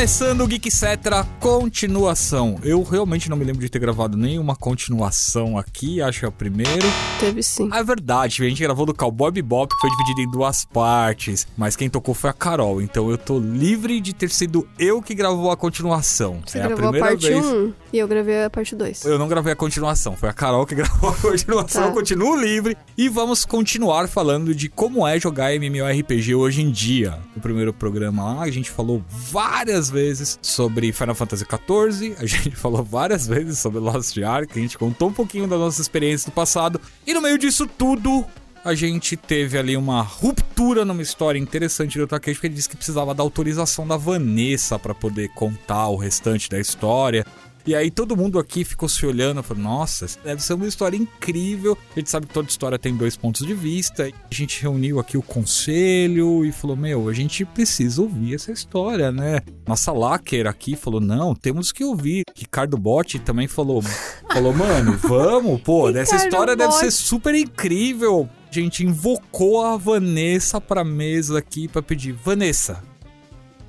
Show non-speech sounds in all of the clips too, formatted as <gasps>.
Começando o Geek Cetra, continuação. Eu realmente não me lembro de ter gravado nenhuma continuação aqui, acho que é o primeiro. Teve sim. É verdade, a gente gravou do Cowboy Bebop, que foi dividido em duas partes, mas quem tocou foi a Carol, então eu tô livre de ter sido eu que gravou a continuação. Você é gravou a a, primeira parte vez. 1 e eu gravei a parte 2. Eu não gravei a continuação, foi a Carol que <laughs> gravou a continuação, Tá. eu continuo livre. E vamos continuar falando de como é jogar MMORPG hoje em dia. No primeiro programa lá, a gente falou várias vezes sobre Final Fantasy XIV, a gente <laughs> falou várias vezes sobre Lost Ark, a gente contou um pouquinho da nossa experiência do passado. E no meio disso tudo, a gente teve ali uma ruptura numa história interessante do Takeshi, porque ele disse que precisava da autorização da Vanessa pra poder contar o restante da história. E aí todo mundo aqui ficou se olhando, falou, nossa, deve ser uma história incrível. A gente sabe que toda história tem dois pontos de vista. A gente reuniu aqui o conselho e falou, meu, a gente precisa ouvir essa história, né? Nossa Lacker aqui falou, não, temos que ouvir. Ricardo Botti também falou, <laughs> falou, mano, vamos, pô, essa história deve ser super incrível. A gente invocou a Vanessa pra mesa aqui pra pedir, Vanessa,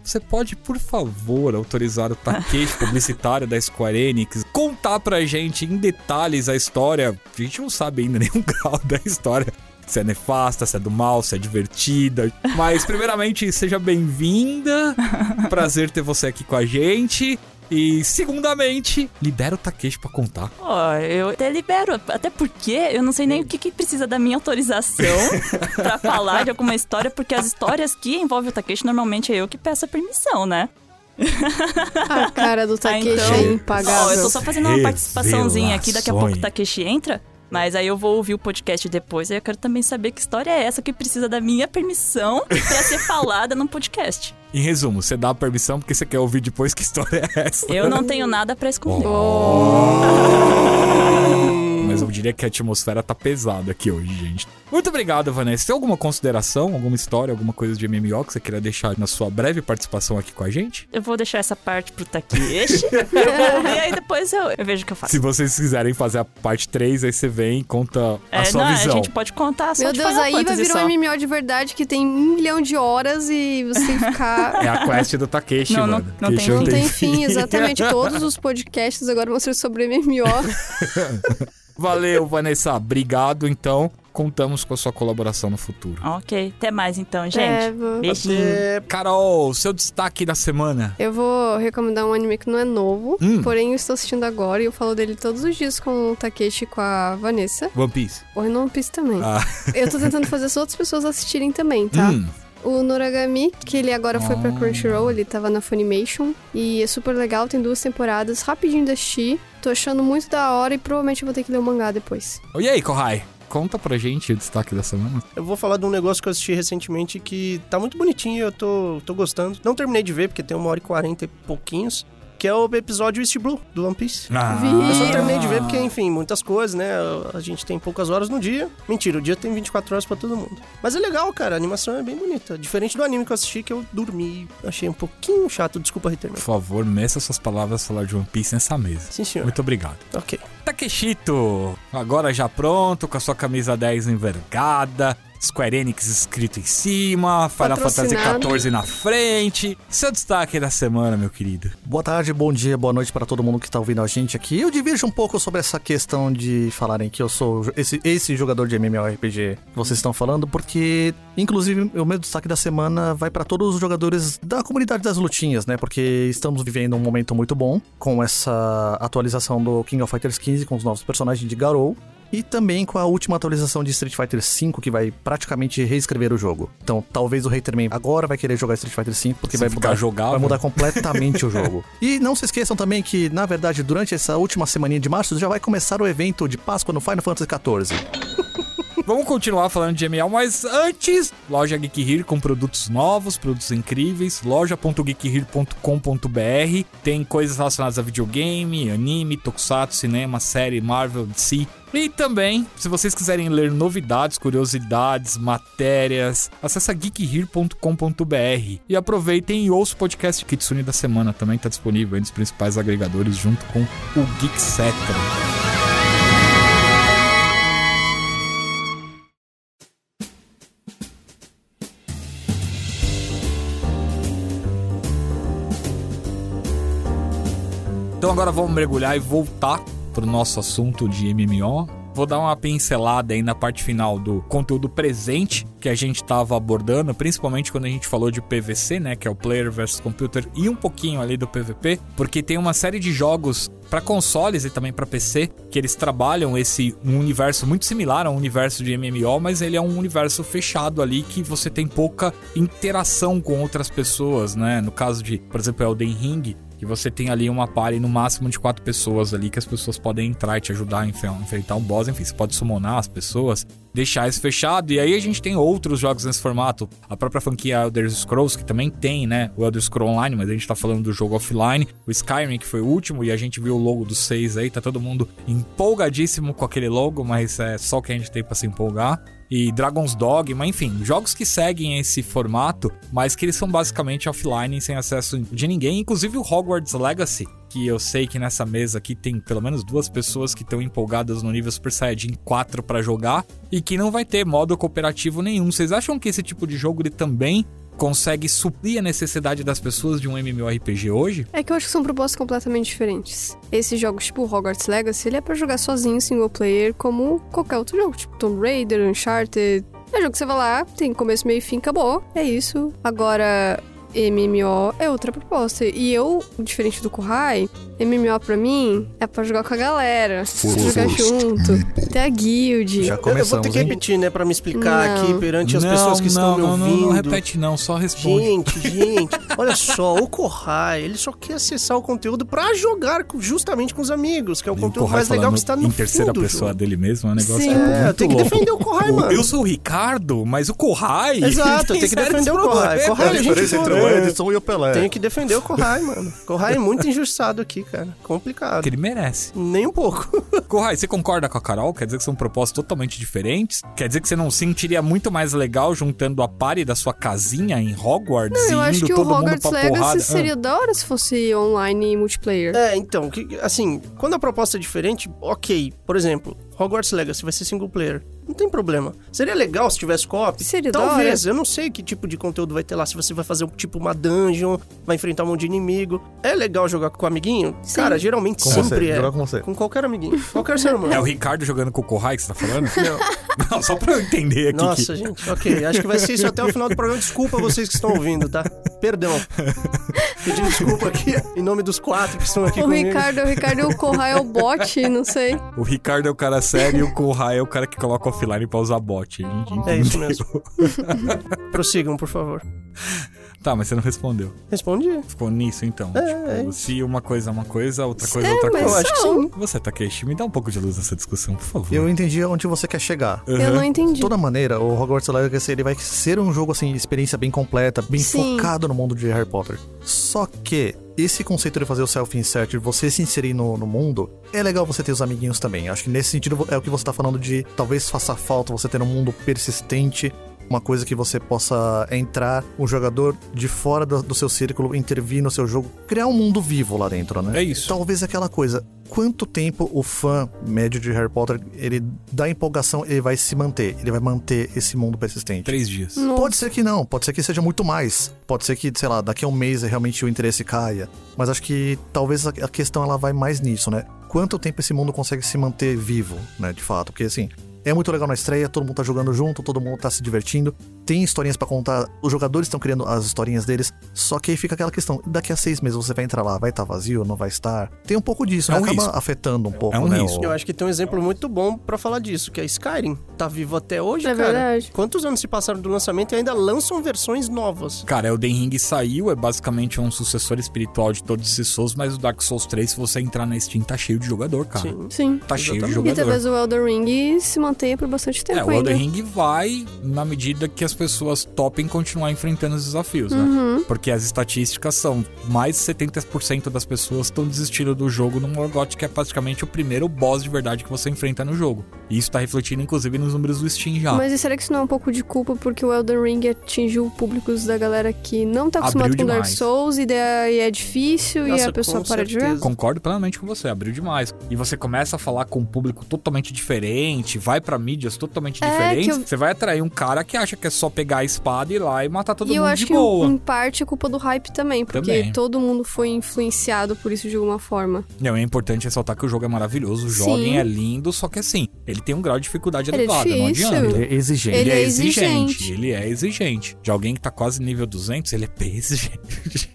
você pode, por favor, autorizar o Takeshi, <laughs> publicitário da Square Enix, contar pra gente em detalhes a história? A gente não sabe ainda <laughs> nenhum grau da história. Se é nefasta, se é do mal, se é divertida. Mas, primeiramente, seja bem-vinda. Prazer ter você aqui com a gente. E, segundamente, libera o Takeshi pra contar. Ó, eu até libero, até porque eu não sei nem o que, que precisa da minha autorização <laughs> pra falar de alguma história, porque as histórias que envolvem o Takeshi normalmente é eu que peço a permissão, né? A cara do <laughs> Ah, Takeshi então- é Ó, impagável. eu tô só fazendo uma participaçãozinha aqui, daqui a pouco o. Takeshi entra. Mas aí eu vou ouvir o podcast depois e eu quero também saber que história é essa que precisa da minha permissão pra ser <laughs> falada num podcast. Em resumo, você dá a permissão porque você quer ouvir depois que história é essa. Eu não tenho nada pra esconder. Mas eu diria que a atmosfera tá pesada aqui hoje, gente. Muito obrigado, Vanessa. Tem alguma consideração, alguma história, alguma coisa de MMO que você queira deixar na sua breve participação aqui com a gente? Eu vou deixar essa parte pro Takeshi. <laughs> eu vou ouvir, aí depois eu, eu vejo o que eu faço. Se vocês quiserem fazer a parte 3, aí você vem e conta a É, sua não, visão. a gente pode contar só Meu de Deus, aí vai virar um MMO de verdade que tem um milhão de horas e você tem que ficar. <laughs> É a quest do Takeshi, Não, não- mano. não Takeshi tem Não tem fim, exatamente. <laughs> Todos os podcasts agora vão ser sobre MMO. Valeu, Vanessa. Obrigado, então. Contamos com a sua colaboração no futuro. Ok, até mais então, gente. É, vou- Beijinho. Carol, seu destaque da semana. Eu vou recomendar um anime que não é novo, Hum. porém eu estou assistindo agora e eu falo dele todos os dias com o Takeshi e com a Vanessa. One Piece. Ou One Piece também. Ah. Eu tô tentando fazer as outras pessoas assistirem também, tá? Hum. O Noragami, que ele agora foi pra Ah. Crunchyroll, ele tava na Funimation. E é super legal, tem duas temporadas, rapidinho de assistir. Tô achando muito da hora e provavelmente eu vou ter que ler o mangá depois. E aí, Kohai? Conta pra gente o destaque da semana. Eu vou falar de um negócio que eu assisti recentemente que tá muito bonitinho, eu tô, tô gostando. Não terminei de ver, porque tem uma hora e quarenta e pouquinhos. Que é o episódio East Blue, do One Piece. Ah. Eu só terminei de ver porque, enfim, muitas coisas, né? A gente tem poucas horas no dia. Mentira, o dia tem 24 horas pra todo mundo. Mas é legal, cara. A animação é bem bonita. Diferente do anime que eu assisti, que eu dormi. Achei um pouquinho chato. Desculpa, Ritter. Por favor, meça suas palavras falar de One Piece nessa mesa. Sim, senhor. Muito obrigado. Ok. Takeshito, agora já pronto, com a sua camisa 10 envergada, Square Enix escrito em cima, Final Fantasy. XIV na frente. Seu destaque da semana, meu querido. Boa tarde, bom dia, boa noite para todo mundo que tá ouvindo a gente aqui. Eu divirjo um pouco sobre essa questão de falarem que eu sou esse, esse jogador de MMORPG que vocês estão falando, porque, inclusive, o meu destaque da semana vai para todos os jogadores da comunidade das lutinhas, né? Porque estamos vivendo um momento muito bom com essa atualização do King of Fighters 15 com os novos personagens de Garou. E também com a última atualização de Street Fighter V, que vai praticamente reescrever o jogo. Então, talvez o Haterman agora vai querer jogar Street Fighter V, porque Se vai mudar, jogável. vai mudar completamente o jogo. <laughs> E não se esqueçam também que, na verdade, durante essa última semaninha de março, já vai começar o evento de Páscoa no Final Fantasy XIV. <laughs> Vamos continuar falando de ML, mas antes, loja Geek Here com produtos novos, produtos incríveis, loja.geekhere.com.br. Tem coisas relacionadas a videogame, anime, tokusatsu, cinema, série, Marvel, DC. E também, se vocês quiserem ler novidades, curiosidades, matérias, acessa geekhere.com.br e aproveitem e ouça o podcast Kitsune da semana, também está disponível aí nos principais agregadores junto com o Geek Cetra. Então agora vamos mergulhar e voltar pro nosso assunto de MMO. Vou dar uma pincelada aí na parte final do conteúdo presente que a gente estava abordando, principalmente quando a gente falou de PVC, né, que é o Player versus Computer, e um pouquinho ali do PVP, porque tem uma série de jogos para consoles e também para PC que eles trabalham esse um universo muito similar ao universo de MMO, mas ele é um universo fechado ali que você tem pouca interação com outras pessoas, né? No caso de, por exemplo, Elden Ring, que você tem ali uma party no máximo de quatro pessoas ali que as pessoas podem entrar e te ajudar a enfrentar um boss. Enfim, você pode summonar as pessoas, deixar isso fechado. E aí a gente tem outros jogos nesse formato. A própria franquia Elder Scrolls, que também tem, né? O Elder Scrolls Online, mas a gente tá falando do jogo offline. O Skyrim, que foi o último, e a gente viu o logo do 6 aí. Tá todo mundo empolgadíssimo com aquele logo, mas é só o que a gente tem pra se empolgar e Dragon's Dogma, enfim, jogos que seguem esse formato, mas que eles são basicamente offline, sem acesso de ninguém, inclusive o Hogwarts Legacy, que eu sei que nessa mesa aqui tem pelo menos duas pessoas que estão empolgadas no nível Super Saiyajin 4 para jogar e que não vai ter modo cooperativo nenhum. Vocês acham que esse tipo de jogo ele também consegue suprir a necessidade das pessoas de um MMORPG hoje? É que eu acho que são propostas completamente diferentes. Esses jogos, tipo Hogwarts Legacy, ele é pra jogar sozinho, single player, como qualquer outro jogo, tipo Tomb Raider, Uncharted. É jogo que você vai lá, tem começo, meio e fim, acabou. É isso. Agora, MMO é outra proposta. E eu, diferente do Kuhai, MMO pra mim é pra jogar com a galera, jogar junto, ter a guild. Já Eu, eu vou começamos, ter que repetir, né, pra me explicar Não. aqui perante as não, pessoas que estão não, me não, ouvindo. Não, não repete não, só responde. Gente, gente, <laughs> olha só, o Kohai, ele só quer acessar o conteúdo pra jogar justamente com os amigos, que é o E conteúdo Kohai mais legal que está no em terceira pessoa dele mesmo é um negócio Sim. tipo, É, muito tem que louco. defender o Kohai, O- mano. Eu sou o Ricardo, mas o Kohai. Exato, tem que defender o Kohai. problemas. Kohai, a gente diferença entre o Edson e o Pelé. Tenho que defender o Kohai, mano. Kohai é muito injustiçado aqui, cara. Complicado. Que ele merece. Nem um pouco. <laughs> Kohai, você concorda com a Carol? Quer dizer que são propostas totalmente diferentes? Quer dizer que você não se sentiria muito mais legal juntando a party da sua casinha em Hogwarts Não, e eu indo acho que o todo mundo Hogwarts pra Legacy porrada? seria da hora se fosse online e multiplayer. É, então, que, assim, quando a proposta é diferente, ok. Por exemplo, Hogwarts Legacy vai ser single player. Não tem problema. Seria legal se tivesse co-op? Seria Talvez. Eu não sei que tipo de conteúdo vai ter lá. Se você vai fazer um, tipo uma dungeon, vai enfrentar um monte de inimigo. É legal jogar com o amiguinho? Sim. Cara, geralmente Com sempre você, é. jogar com você. Com qualquer amiguinho. Qualquer ser humano. É o Ricardo jogando com o Kohai que você tá falando? <laughs> Não. <laughs> Não, só pra eu entender aqui. Nossa, gente, ok. Acho que vai ser isso até o final do programa. Desculpa vocês que estão ouvindo, tá? Perdão. Pedindo desculpa aqui em nome dos quatro que estão aqui O comigo. Ricardo, o Ricardo e o Kohai é o bot, não sei. Que o Ricardo é o cara sério e o Kohai é o cara que coloca offline pra usar bot. É isso mesmo. <laughs> Prossigam, por favor. Tá, mas você não respondeu. Respondi. Ficou nisso então. É, tipo, é se uma coisa é uma coisa, outra coisa é outra mas Eu coisa. acho que sim. Você, Takeshi, me dá um pouco de luz nessa discussão, por favor. Eu entendi onde você quer chegar. Eu não entendi. De toda maneira, o Hogwarts Legacy ele vai ser um jogo assim, experiência bem completa, bem Sim. focado no mundo de Harry Potter. Só que esse conceito de fazer o self-insert, você se inserir no, no mundo, é legal você ter os amiguinhos também. Acho que nesse sentido é o que você tá falando de talvez faça falta você ter um mundo persistente. Uma coisa que você possa entrar, um jogador de fora do, do seu círculo, intervir no seu jogo, criar um mundo vivo lá dentro, né? É isso. Talvez aquela coisa. Quanto tempo o fã médio de Harry Potter, ele dá empolgação, ele vai se manter. Ele vai manter esse mundo persistente. Três dias. Nossa. Pode ser que não, pode ser que seja muito mais. Pode ser que, sei lá, daqui a um mês realmente o interesse caia. Mas acho que talvez a a questão ela vai mais nisso, né? Quanto tempo esse mundo consegue se manter vivo, né, de fato? Porque assim, é muito legal na estreia, todo mundo tá jogando junto, todo mundo tá se divertindo, tem historinhas pra contar, os jogadores estão criando as historinhas deles, só que aí fica aquela questão, daqui a seis meses você vai entrar lá, vai estar vazio, não vai estar? Tem um pouco disso, É né? um Acaba risco. afetando um pouco, um né? risco. o- Eu acho que tem um exemplo muito bom pra falar disso, que é Skyrim. Tá vivo até hoje, É cara. verdade. Quantos anos se passaram do lançamento e ainda lançam versões novas? Cara, Elden Ring saiu, é basicamente um sucessor espiritual de todos esses Souls, mas o Dark Souls 3, se você entrar na Steam, tá cheio de jogador, cara. Sim. Sim. Tá cheio de Exatamente. E jogador. talvez o Elden Ring se mantenha por bastante tempo É, o. Elden Ring vai na medida que as pessoas topem continuar enfrentando os desafios, né? Uhum. Porque as estatísticas são mais de 70% das pessoas estão desistindo do jogo no Morgoth, que é praticamente o primeiro boss de verdade que você enfrenta no jogo. E isso tá refletindo, inclusive, nos números do Steam já. Mas e será que isso não é um pouco de culpa porque o Elden Ring atingiu públicos da galera que não tá acostumado com Dark. Souls e daí é difícil e Nossa, a pessoa para de jogar? certeza. Concordo plenamente com você, abriu demais. E você começa a falar com um público totalmente diferente, vai vai pra mídias totalmente É, diferentes, que eu- você vai atrair um cara que acha que é só pegar a espada e ir lá e matar todo e eu mundo acho de que boa. em parte é culpa do hype também, porque Também. todo mundo foi influenciado por isso de alguma forma. Não, é importante ressaltar que o jogo é maravilhoso, joguem, Sim. é lindo, só que assim, ele tem um grau de dificuldade Ele é elevado, não difícil. adianta. Ele é exigente. Ele, Ele é é exigente. exigente. ele é exigente. De alguém que tá quase nível 200, ele é bem <laughs> exigente.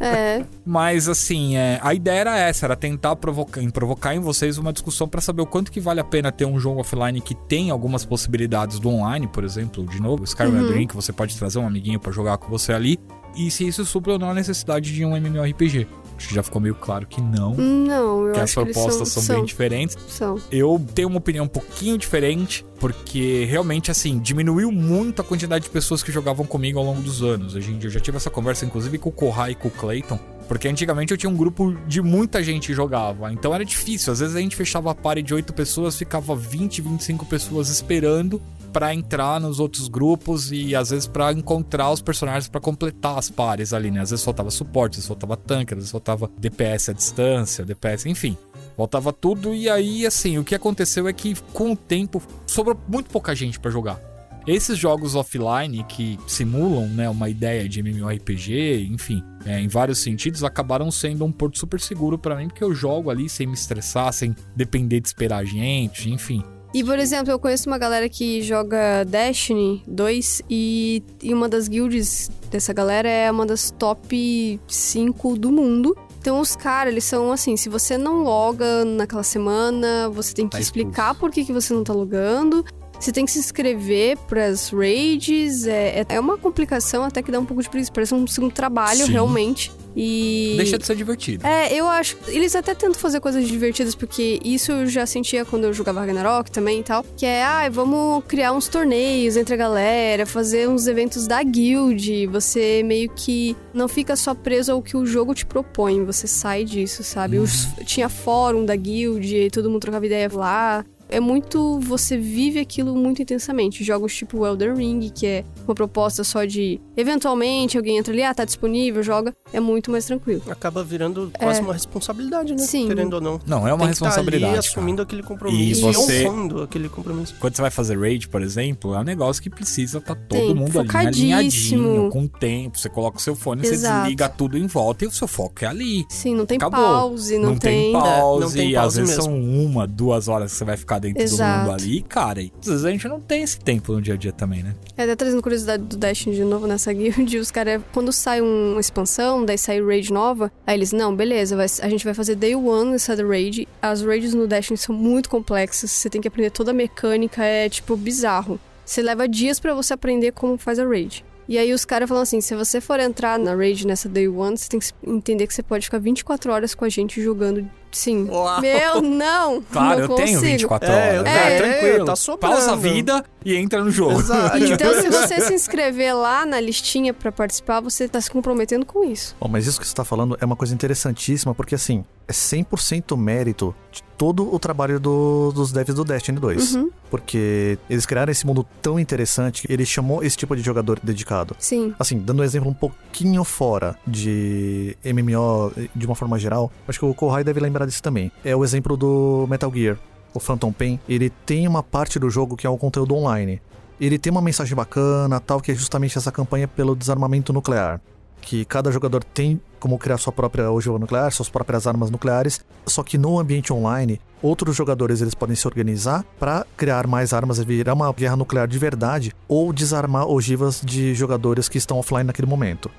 É, Mas assim, é, a ideia era essa, era tentar provocar, em provocar em vocês uma discussão pra saber o quanto que vale a pena ter um jogo offline que tem algumas possibilidades do online, por exemplo, de novo, Skyrim Uhum. Dream, que você pode trazer um amiguinho pra jogar com você ali, e se isso supra ou não a necessidade de um MMORPG. Acho que já ficou meio claro que não, não, eu que as acho que eles propostas são, são, bem são, diferentes. são. Eu tenho uma opinião um pouquinho diferente, porque realmente, assim, diminuiu muito a quantidade de pessoas que jogavam comigo ao longo dos anos. A gente, eu já tive essa conversa, inclusive, com o Kohai e com o Clayton, porque antigamente eu tinha um grupo de muita gente que jogava, então era difícil. Às vezes a gente fechava a party de 8 pessoas, ficava 20, 25 pessoas esperando pra entrar nos outros grupos e às vezes pra encontrar os personagens pra completar as pares ali, né? Às vezes soltava suporte, às vezes soltava tanque, às vezes soltava DPS à distância, DPS, enfim. Voltava tudo e aí, assim, o que aconteceu é que com o tempo sobrou muito pouca gente pra jogar. Esses jogos offline que simulam né, uma ideia de MMORPG, enfim, é, em vários sentidos, acabaram sendo um porto super seguro pra mim, porque eu jogo ali sem me estressar, sem depender de esperar gente, enfim. E, por exemplo, eu conheço uma galera que joga Destiny 2 e, e uma das guilds dessa galera é uma das top 5 do mundo. Então, os caras, eles são assim: se você não loga naquela semana, você tem que Tá explicar por que, que você não tá logando. Você tem que se inscrever pras raids. É, é- é uma complicação até que dá um pouco de preguiça. Parece um segundo trabalho, Sim. realmente. E. Deixa de ser divertido. É, eu acho. Eles até tentam fazer coisas divertidas, porque isso eu já sentia quando eu jogava Ragnarok também e tal. Que é, ah, vamos criar uns torneios entre a galera, fazer uns eventos da guild. Você meio que não fica só preso ao que o jogo te propõe, você sai disso, sabe? Os- tinha fórum da guild, e todo mundo trocava ideia lá. É muito. Você vive aquilo muito intensamente. Jogos tipo Elden Ring, que é uma proposta só de. Eventualmente alguém entra ali, ah, tá disponível, joga. É muito mais tranquilo. Acaba virando quase uma responsabilidade, né? É. Sim. Querendo ou não. Não, é uma Tem que tá responsabilidade. ali cara. assumindo aquele compromisso. E você- honrando aquele compromisso. Quando você vai fazer raid, por exemplo, é um negócio que precisa estar todo Tem, mundo ali alinhadinho, com tempo. Você coloca o seu fone, você Exato. desliga tudo em volta e o seu foco é ali. Sim, não tem Acabou. pause, não, tem, tem. pause, não tem e às pause vezes mesmo. são uma, duas horas que você vai ficar dentro Exato. do mundo ali, cara. E às vezes a gente não tem esse tempo no dia a dia também, né? É, até trazendo curiosidade do Destiny de novo nessa guild, os caras, quando sai uma expansão, daí sai raid nova, aí eles, não, beleza, vai- a gente vai fazer day one essa raid. As raids no Destiny são muito complexas, você tem que aprender toda a mecânica, é tipo bizarro. Você leva dias pra você aprender como faz a raid. E aí os caras falam assim, se você for entrar na raid nessa day one, você tem que entender que você pode ficar 24 horas com a gente jogando. Sim. Uau. Meu, não! <laughs> Claro, não eu consigo. tenho 24 É, eu horas. tenho. É, tranquilo. Tá sobrando. Pausa a vida e entra no jogo. Exato. Então, se você se inscrever lá na listinha pra participar, você tá se comprometendo com isso. Bom, mas isso que você está falando é uma coisa interessantíssima, porque assim, é 100% mérito de todo o trabalho do- dos devs do Destiny 2. Uhum. Porque eles criaram esse mundo tão interessante, ele chamou esse tipo de jogador dedicado. Sim. Assim, dando um exemplo um pouquinho fora de MMO de uma forma geral, acho que o Kohai deve lembrar disso também. É o exemplo do Metal Gear. O Phantom Pain, ele tem uma parte do jogo que é o conteúdo online. Ele tem uma mensagem bacana, tal, que é justamente essa campanha pelo desarmamento nuclear. Que cada jogador tem como criar sua própria ogiva nuclear, suas próprias armas nucleares. Só que no ambiente online, outros jogadores eles podem se organizar para criar mais armas e virar uma guerra nuclear de verdade ou desarmar ogivas de jogadores que estão offline naquele momento.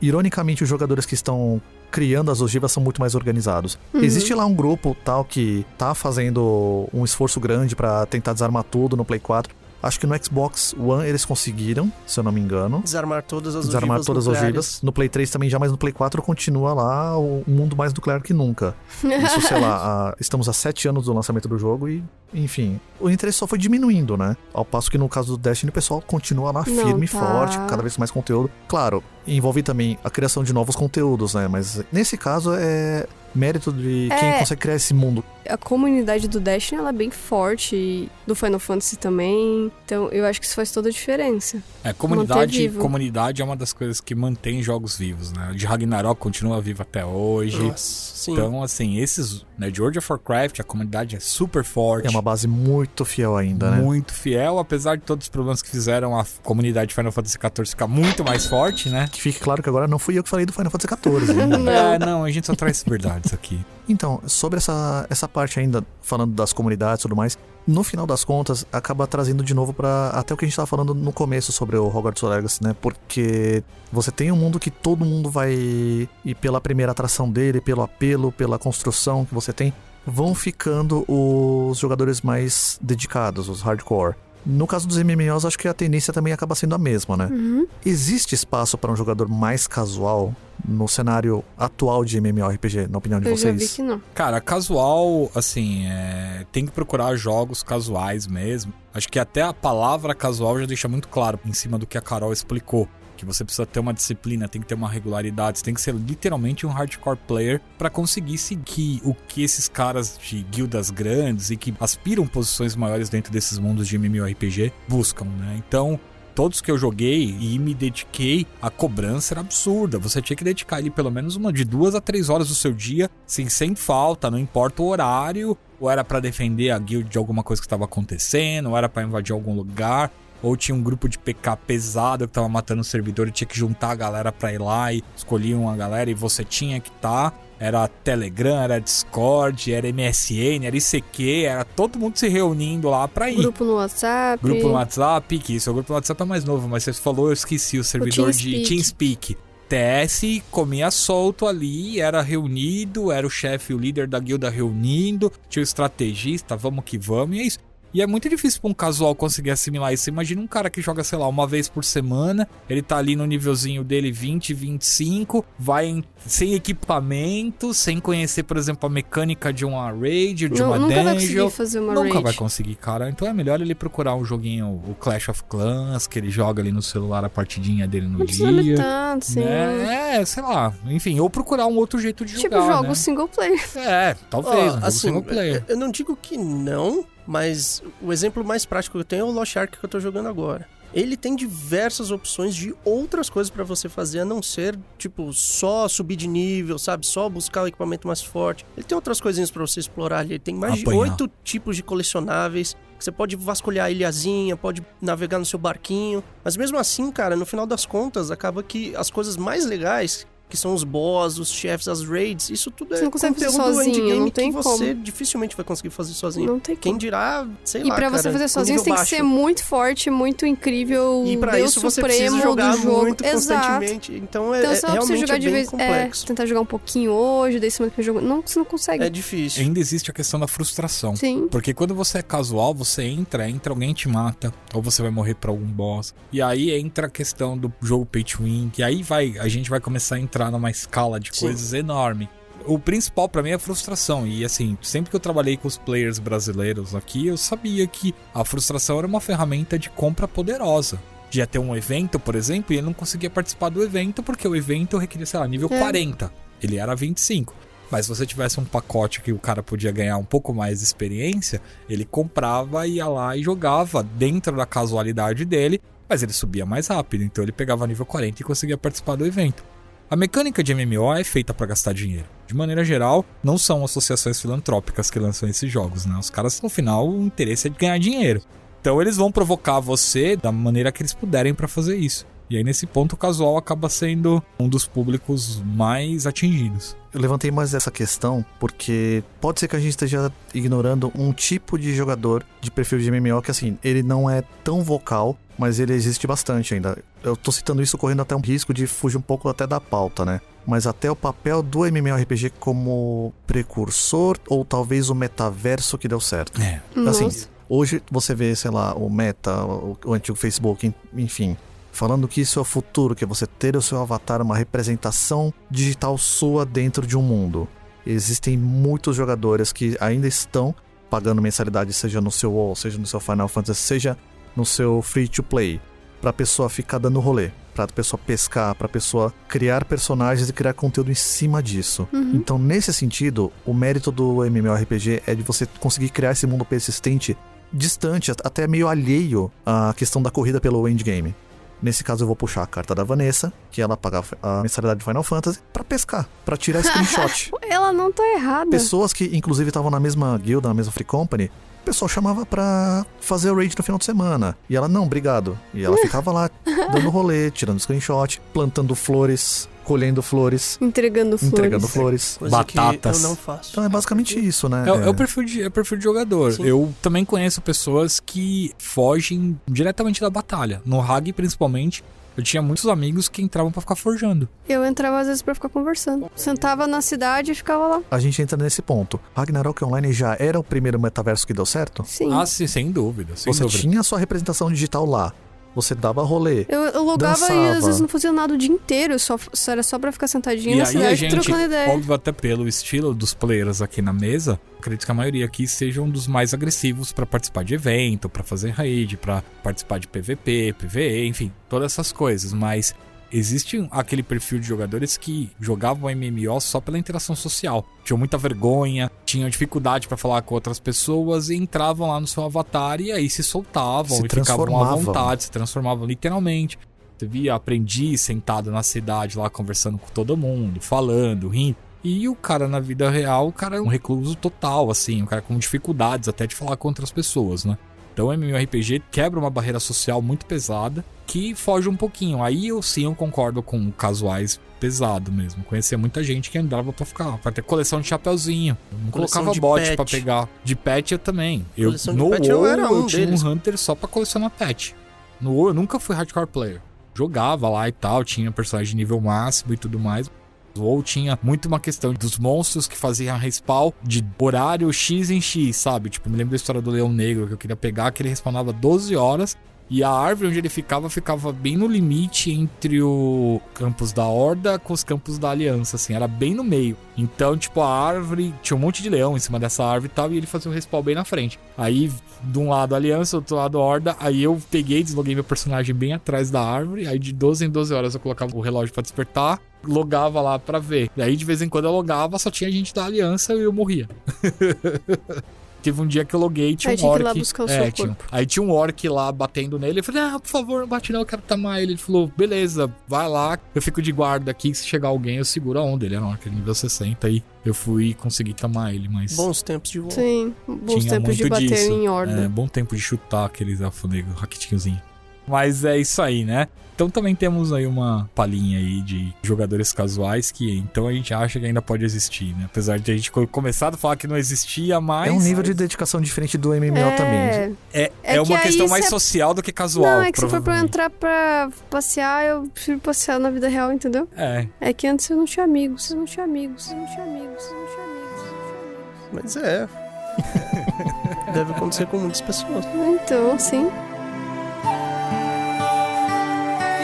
Ironicamente, os jogadores que estão criando as ogivas são muito mais organizados. Uhum. Existe lá um grupo tal que tá fazendo um esforço grande para tentar desarmar tudo no Play 4. Acho que no Xbox One eles conseguiram, se eu não me engano. Desarmar todas as Desarmar ogivas todas as ogivas. No Play 3 também já, mas no Play 4 continua lá o mundo mais nuclear que nunca. Isso, sei lá, <laughs> há- estamos há sete anos do lançamento do jogo e, enfim, o interesse só foi diminuindo, né? Ao passo que no caso do Destiny, o pessoal continua lá Não, firme e tá. forte, cada vez mais conteúdo. Claro, envolve também a criação de novos conteúdos, né? Mas nesse caso é mérito de quem É. consegue criar esse mundo. A comunidade do Destiny ela é bem forte, e do Final Fantasy também. Então eu acho que isso faz toda a diferença. É, comunidade, comunidade é uma das coisas que mantém jogos vivos, né? De Ragnarok continua vivo até hoje. Nossa, sim. Então, assim, esses, né, de World of Warcraft, a comunidade é super forte. É uma base muito fiel ainda, né? Muito fiel, apesar de todos os problemas que fizeram a comunidade Final Fantasy XIV ficar muito mais forte, né? Que fique claro que agora não fui eu que falei do Final Fantasy XIV. <laughs> Não. É, não, a gente só traz verdades aqui. Então, sobre essa, essa parte ainda, falando das comunidades e tudo mais, no final das contas, acaba trazendo de novo para até o que a gente tava falando no começo sobre o Hogwarts Legacy, né? Porque você tem um mundo que todo mundo vai ir pela primeira atração dele, pelo apelo, pela construção que você tem, vão ficando os jogadores mais dedicados, os hardcore. No caso dos MMOs, acho que a tendência também acaba sendo a mesma, né? Uhum. Existe espaço para um jogador mais casual no cenário atual de MMORPG, na opinião de Eu já vi vocês? que não. Cara, casual, assim, é, tem que procurar jogos casuais mesmo. Acho que até a palavra casual já deixa muito claro em cima do que a Carol explicou. Que você precisa ter uma disciplina, tem que ter uma regularidade, você tem que ser literalmente um hardcore player pra conseguir seguir o que esses caras de guildas grandes e que aspiram posições maiores dentro desses mundos de MMORPG buscam, né? Então, todos que eu joguei e me dediquei, a cobrança era absurda. Você tinha que dedicar ali pelo menos uma de duas a três horas do seu dia, assim, sem falta, não importa o horário, ou era pra defender a guild de alguma coisa que estava acontecendo, ou era pra invadir algum lugar. Ou tinha um grupo de PK pesado que tava matando o servidor e tinha que juntar a galera pra ir lá e escolher uma galera e você tinha que estar. Era Telegram, era Discord, era MSN, era ICQ, era todo mundo se reunindo lá pra ir. Grupo no WhatsApp. Grupo no WhatsApp, que isso, o grupo no WhatsApp é mais novo, mas você falou, eu esqueci o servidor de TeamSpeak. TeamSpeak. TS comia solto ali, era reunido, era o chefe, o líder da guilda reunindo, tinha o estrategista, vamos que vamos, e é isso. E é muito difícil pra um casual conseguir assimilar isso. Imagina um cara que joga, sei lá, uma vez por semana, ele tá ali no nívelzinho dele 20, 25, vai em- sem equipamento, sem conhecer, por exemplo, a mecânica de uma raid, de Não, uma nunca vai dungeon. conseguir fazer uma Nunca raid. vai conseguir, cara. Então é melhor ele procurar um joguinho, o Clash of Clans, que ele joga ali no celular a partidinha dele no Não dia. tanto, assim. É, é, sei lá. Enfim, ou procurar um outro jeito de Tipo, jogar. jogo né? single player. É, talvez, Ó, um jogo assim, single player. Eu não digo que não, mas o exemplo mais prático que eu tenho é o Lost Ark que eu tô jogando agora. Ele tem diversas opções de outras coisas pra você fazer, a não ser, tipo, só subir de nível, sabe? Só buscar o equipamento mais forte. Ele tem outras coisinhas pra você explorar ali. Ele tem mais Apanhar. de oito tipos de colecionáveis. Você pode vasculhar a ilhazinha, pode navegar no seu barquinho. Mas mesmo assim, cara, no final das contas, acaba que as coisas mais legais que são os boss, os chefes, as raids, isso tudo é Você não consegue fazer conteúdo sozinho, endgame não tem que você como. dificilmente vai conseguir fazer sozinho. Não tem Quem como. dirá, sei E lá, pra você cara, fazer com sozinho, você tem que baixo. ser muito forte, muito incrível. E pra Deus isso você supremo jogar do jogo. muito Exato. constantemente. Então é, Então é você realmente jogar é de bem vez. É, complexo. tentar jogar um pouquinho hoje, daí semana que jogo. Não, você não consegue. É difícil. Ainda existe a questão da frustração. Sim. Porque quando você é casual, você entra, entra alguém te mata, ou você vai morrer pra algum boss. E aí entra a questão do jogo pay to win, que aí vai, a gente vai começar a entrar numa escala de Sim. coisas enorme. O principal pra mim é a frustração. E assim, sempre que eu trabalhei com os players brasileiros aqui, eu sabia que a frustração era uma ferramenta de compra poderosa. De ter um evento, por exemplo, e ele não conseguia participar do evento porque o evento requeria, sei lá, nível É. 40. Ele era 25. Mas se você tivesse um pacote que o cara podia ganhar um pouco mais de experiência, ele comprava, ia lá e jogava dentro da casualidade dele, mas ele subia mais rápido, então ele pegava nível 40 e conseguia participar do evento. A mecânica de MMO é feita para gastar dinheiro. De maneira geral, não são associações filantrópicas que lançam esses jogos, né? Os caras, no final, o interesse é de ganhar dinheiro. Então eles vão provocar você da maneira que eles puderem para fazer isso. E aí nesse ponto o casual acaba sendo um dos públicos mais atingidos. Eu levantei mais essa questão porque pode ser que a gente esteja ignorando um tipo de jogador de perfil de MMO que, assim, ele não é tão vocal, mas ele existe bastante ainda. Eu tô citando isso correndo até um risco de fugir um pouco até da pauta, né? Mas até o papel do MMORPG como precursor ou talvez o metaverso que deu certo. É. Assim, Nossa. hoje você vê, sei lá, o Meta, o, o antigo Facebook, enfim, falando que isso é o futuro, que é você ter o seu avatar, uma representação digital sua dentro de um mundo. Existem muitos jogadores que ainda estão pagando mensalidade, seja no seu WoW, seja no seu Final Fantasy, seja no seu free to play, pra pessoa ficar dando rolê. pra pessoa pescar, pra pessoa criar personagens e criar conteúdo em cima disso. Uhum. Então, nesse sentido, o mérito do MMORPG é de você conseguir criar esse mundo persistente distante, até meio alheio à questão da corrida pelo endgame. Nesse caso, eu vou puxar a carta da Vanessa, que ela paga a mensalidade de Final Fantasy, pra pescar, pra tirar screenshot. <laughs> Ela não tá errada. Pessoas que, inclusive, estavam na mesma guilda, na mesma free company, pessoal chamava pra fazer o raid no final de semana. E ela, não, obrigado. E ela <laughs> ficava lá, dando rolê, tirando screenshot, plantando flores, colhendo flores, Entregando flores. entregando flores. Coisa Batatas. que eu não faço. Então é basicamente isso, né? É, é o perfil de, é o perfil de jogador. Sim. Eu também conheço pessoas que fogem diretamente da batalha. No Hag, principalmente, eu tinha muitos amigos que entravam pra ficar forjando. Eu entrava às vezes pra ficar conversando. Sentava na cidade e ficava lá. A gente entra nesse ponto. Ragnarok Online já era o primeiro metaverso que deu certo? Sim. Ah, sim, sem dúvida. Sem Você dúvida. tinha a sua representação digital lá. Você dava rolê. Eu, eu logava e às Dançava. vezes não fazia nada o dia inteiro, só, só era só pra ficar sentadinha E na aí a cidade gente, trocando ideia. óbvio, até pelo estilo dos players aqui na mesa, acredito que a maioria aqui sejam dos mais agressivos pra participar de evento, pra fazer raid, pra participar de PVP, PVE, enfim, todas essas coisas. Mas existe aquele perfil de jogadores que jogavam MMO só pela interação social. Tinham muita vergonha, tinham dificuldade pra falar com outras pessoas e entravam lá no seu avatar e aí se soltavam Se e ficavam à vontade, se transformavam literalmente. Você via aprendiz sentado na cidade lá conversando com todo mundo, falando, rindo. E o cara na vida real, o cara é um recluso total, assim, um cara com dificuldades até de falar com outras pessoas, né? Então o MMORPG quebra uma barreira social muito pesada que foge um pouquinho. Aí eu sim eu concordo com casuais pesado mesmo. Conhecia muita gente que andava pra ficar, pra ter coleção de chapeuzinho. Eu não Coleção colocava de bot pet. pra pegar. De pet eu também. Eu, Coleção de no pet eu WoW, era um tinha deles. um Hunter só pra colecionar pet. No WoW eu nunca fui hardcore player. Jogava lá e tal, tinha personagem de nível máximo e tudo mais. Ou tinha muito uma questão dos monstros que faziam respawn de horário X em X, sabe? Tipo, me lembro da história do Leão Negro que eu queria pegar, que ele respawnava 12 horas e a árvore onde ele ficava ficava bem no limite entre o campus da Horda com os campos da Aliança, assim, era bem no meio. Então, tipo, a árvore tinha um monte de leão em cima dessa árvore e tal, e ele fazia o respawn bem na frente. Aí, de um lado a Aliança, do outro lado a Horda, aí eu peguei, desloguei meu personagem bem atrás da árvore, aí de 12 em 12 horas eu colocava o relógio pra despertar, logava lá pra ver. E aí, de vez em quando eu logava, só tinha gente da Aliança e eu morria. <laughs> Teve um dia que eu loguei e tinha Aí um tinha que ir orc. lá buscar o é, tinha-. Aí tinha um orc lá batendo nele. Eu falei, ah, por favor, não bate não, eu quero tamar ele. Ele falou, beleza, vai lá, eu fico de guarda aqui. Se chegar alguém, eu seguro a onda. Ele era um orc nível 60 e eu fui conseguir tamar ele, mas. Bons tempos de voo. Sim, bons Tinha tempos de bater disso. em horda. É, bom tempo de chutar aqueles elfo negro, raquitinhozinho. Mas é isso aí, né? Então também temos aí uma palhinha aí de jogadores casuais que então a gente acha que ainda pode existir, né? Apesar de a gente co- começado a falar que não existia mais. É um nível de dedicação diferente do MMO É, também. É, É é uma que questão mais cê- social do que casual. Não, é que se for pra entrar pra passear, eu prefiro passear na vida real, entendeu? É, É que antes eu não tinha amigos, você não tinha amigos, você não tinha amigos, você não tinha amigos, você não tinha amigos. Mas é. <laughs> Deve acontecer com muitas pessoas. Então, sim.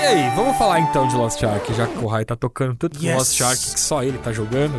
E aí, vamos falar então de Lost Ark, já que o Rai tá tocando tanto Yes. Lost Ark que só ele tá jogando.